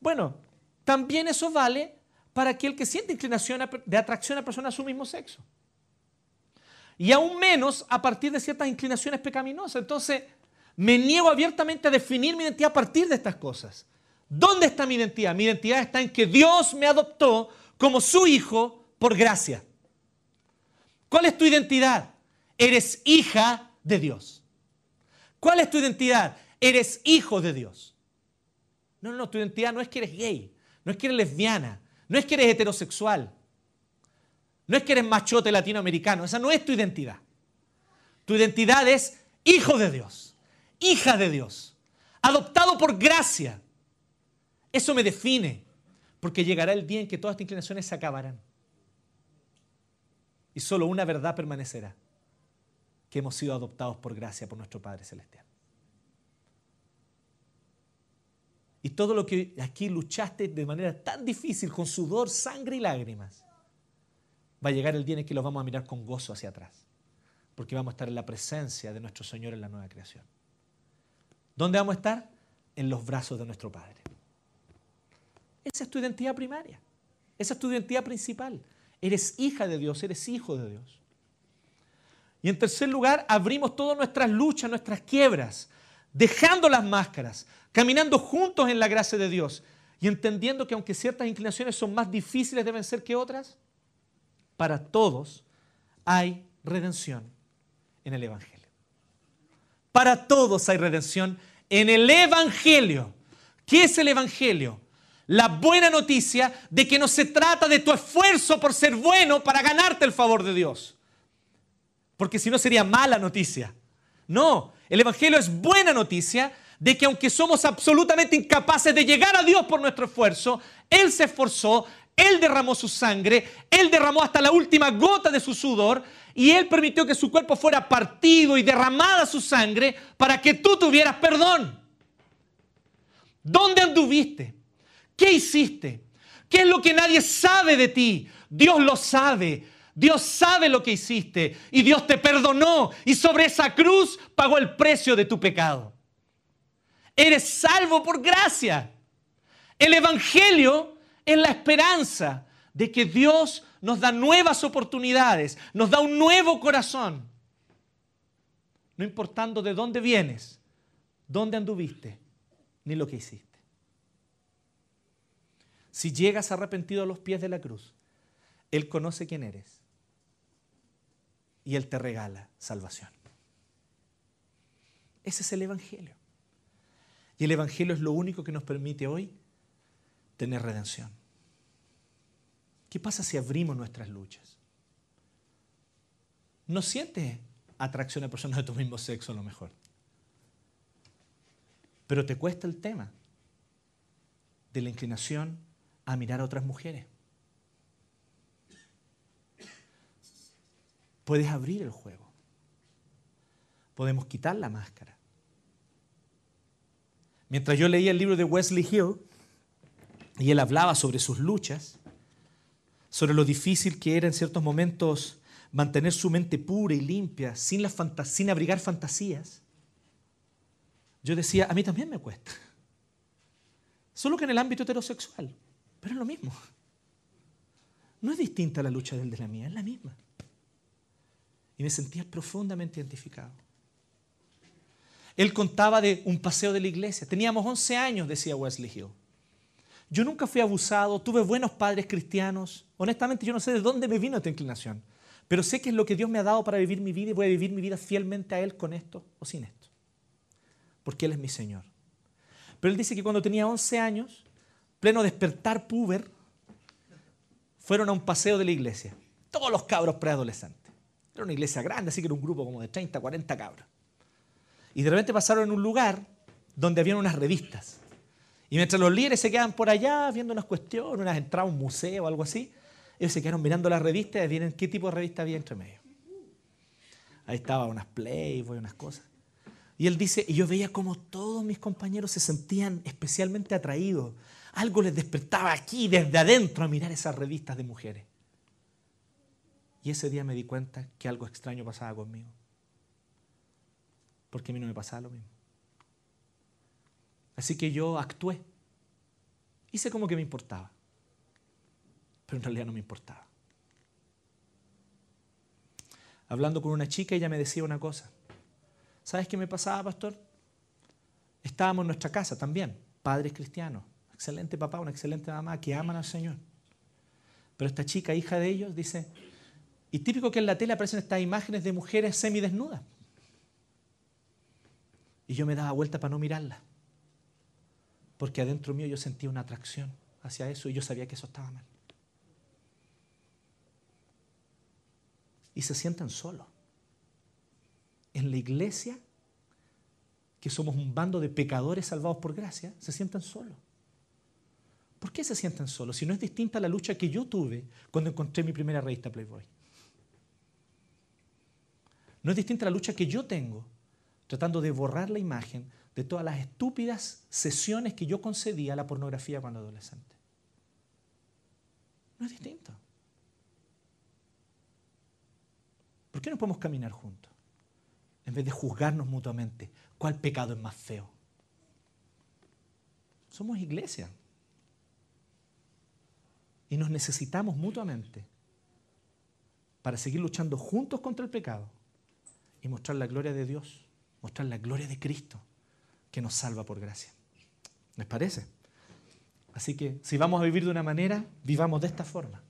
Bueno, también eso vale para aquel que siente inclinación de atracción a personas de su mismo sexo. Y aún menos a partir de ciertas inclinaciones pecaminosas. Entonces, me niego abiertamente a definir mi identidad a partir de estas cosas. ¿Dónde está mi identidad? Mi identidad está en que Dios me adoptó como su hijo por gracia. ¿Cuál es tu identidad? Eres hija de Dios. ¿Cuál es tu identidad? Eres hijo de Dios. No, no, tu identidad no es que eres gay, no es que eres lesbiana, no es que eres heterosexual, no es que eres machote latinoamericano, esa no es tu identidad. Tu identidad es hijo de Dios, hija de Dios, adoptado por gracia. Eso me define, porque llegará el día en que todas estas inclinaciones se acabarán. Y solo una verdad permanecerá, que hemos sido adoptados por gracia por nuestro Padre Celestial. Y todo lo que aquí luchaste de manera tan difícil, con sudor, sangre y lágrimas, va a llegar el día en que los vamos a mirar con gozo hacia atrás, porque vamos a estar en la presencia de nuestro Señor en la nueva creación. ¿Dónde vamos a estar? En los brazos de nuestro Padre. Esa es tu identidad primaria, esa es tu identidad principal. Eres hija de Dios, eres hijo de Dios. Y en tercer lugar, abrimos todas nuestras luchas, nuestras quiebras, dejando las máscaras, caminando juntos en la gracia de Dios y entendiendo que aunque ciertas inclinaciones son más difíciles de vencer que otras, para todos hay redención en el Evangelio. Para todos hay redención en el Evangelio. ¿Qué es el Evangelio? La buena noticia de que no se trata de tu esfuerzo por ser bueno para ganarte el favor de Dios. Porque si no sería mala noticia. No, el Evangelio es buena noticia de que aunque somos absolutamente incapaces de llegar a Dios por nuestro esfuerzo, Él se esforzó, Él derramó su sangre, Él derramó hasta la última gota de su sudor y Él permitió que su cuerpo fuera partido y derramada su sangre para que tú tuvieras perdón. ¿Dónde anduviste? ¿Qué hiciste? ¿Qué es lo que nadie sabe de ti? Dios lo sabe. Dios sabe lo que hiciste y Dios te perdonó y sobre esa cruz pagó el precio de tu pecado. Eres salvo por gracia. El Evangelio es la esperanza de que Dios nos da nuevas oportunidades, nos da un nuevo corazón. No importando de dónde vienes, dónde anduviste, ni lo que hiciste. Si llegas arrepentido a los pies de la cruz, Él conoce quién eres y Él te regala salvación. Ese es el Evangelio. Y el Evangelio es lo único que nos permite hoy tener redención. ¿Qué pasa si abrimos nuestras luchas? No sientes atracción a personas de tu mismo sexo a lo mejor. Pero te cuesta el tema de la inclinación a mirar a otras mujeres. Puedes abrir el juego. Podemos quitar la máscara. Mientras yo leía el libro de Wesley Hill, y él hablaba sobre sus luchas, sobre lo difícil que era en ciertos momentos mantener su mente pura y limpia, sin, abrigar fantasías, yo decía, a mí también me cuesta. Solo que en el ámbito heterosexual, pero es lo mismo. No es distinta la lucha del de la mía, es la misma. Y me sentía profundamente identificado. Él contaba de un paseo de la iglesia. Teníamos 11 años, decía Wesley Hill. Yo nunca fui abusado, tuve buenos padres cristianos. Honestamente, yo no sé de dónde me vino esta inclinación, pero sé que es lo que Dios me ha dado para vivir mi vida y voy a vivir mi vida fielmente a Él con esto o sin esto, porque Él es mi Señor. Pero Él dice que cuando tenía 11 años, pleno despertar puber, fueron a un paseo de la iglesia. Todos los cabros preadolescentes. Era una iglesia grande, así que era un grupo como de 30, 40 cabros. Y de repente pasaron en un lugar donde habían unas revistas. Y mientras los líderes se quedaban por allá viendo unas cuestiones, unas entradas a un museo o algo así, ellos se quedaron mirando las revistas y adivinen qué tipo de revista había entre medio. Ahí estaba unas Playboy, unas cosas. Y él dice, y yo veía como todos mis compañeros se sentían especialmente atraídos. Algo les despertaba aquí, desde adentro, a mirar esas revistas de mujeres. Y ese día me di cuenta que algo extraño pasaba conmigo. Porque a mí no me pasaba lo mismo. Así que yo actué. Hice como que me importaba. Pero en realidad no me importaba. Hablando con una chica, ella me decía una cosa. ¿Sabes qué me pasaba, pastor? Estábamos en nuestra casa también, padres cristianos, excelente papá, una excelente mamá que aman al Señor. Pero esta chica, hija de ellos, dice, y típico que en la tele aparecen estas imágenes de mujeres semidesnudas. Y yo me daba vuelta para no mirarla. Porque adentro mío yo sentía una atracción hacia eso y yo sabía que eso estaba mal. Y se sienten solos. En la iglesia, que somos un bando de pecadores salvados por gracia, se sienten solos. ¿Por qué se sienten solos? Si no es distinta la lucha que yo tuve cuando encontré mi primera revista Playboy. No es distinta a la lucha que yo tengo tratando de borrar la imagen de todas las estúpidas sesiones que yo concedía a la pornografía cuando adolescente. No es distinto. ¿Por qué no podemos caminar juntos? En vez de juzgarnos mutuamente, ¿cuál pecado es más feo? Somos iglesia. Y nos necesitamos mutuamente para seguir luchando juntos contra el pecado y mostrar la gloria de Dios, mostrar la gloria de Cristo que nos salva por gracia. ¿Les parece? Así que si vamos a vivir de una manera, vivamos de esta forma,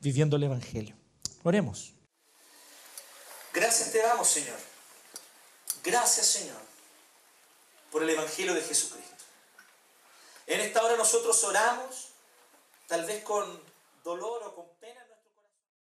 viviendo el Evangelio. Oremos. Gracias te damos, Señor. Gracias, Señor, por el Evangelio de Jesucristo. En esta hora nosotros oramos, tal vez con dolor o con pena.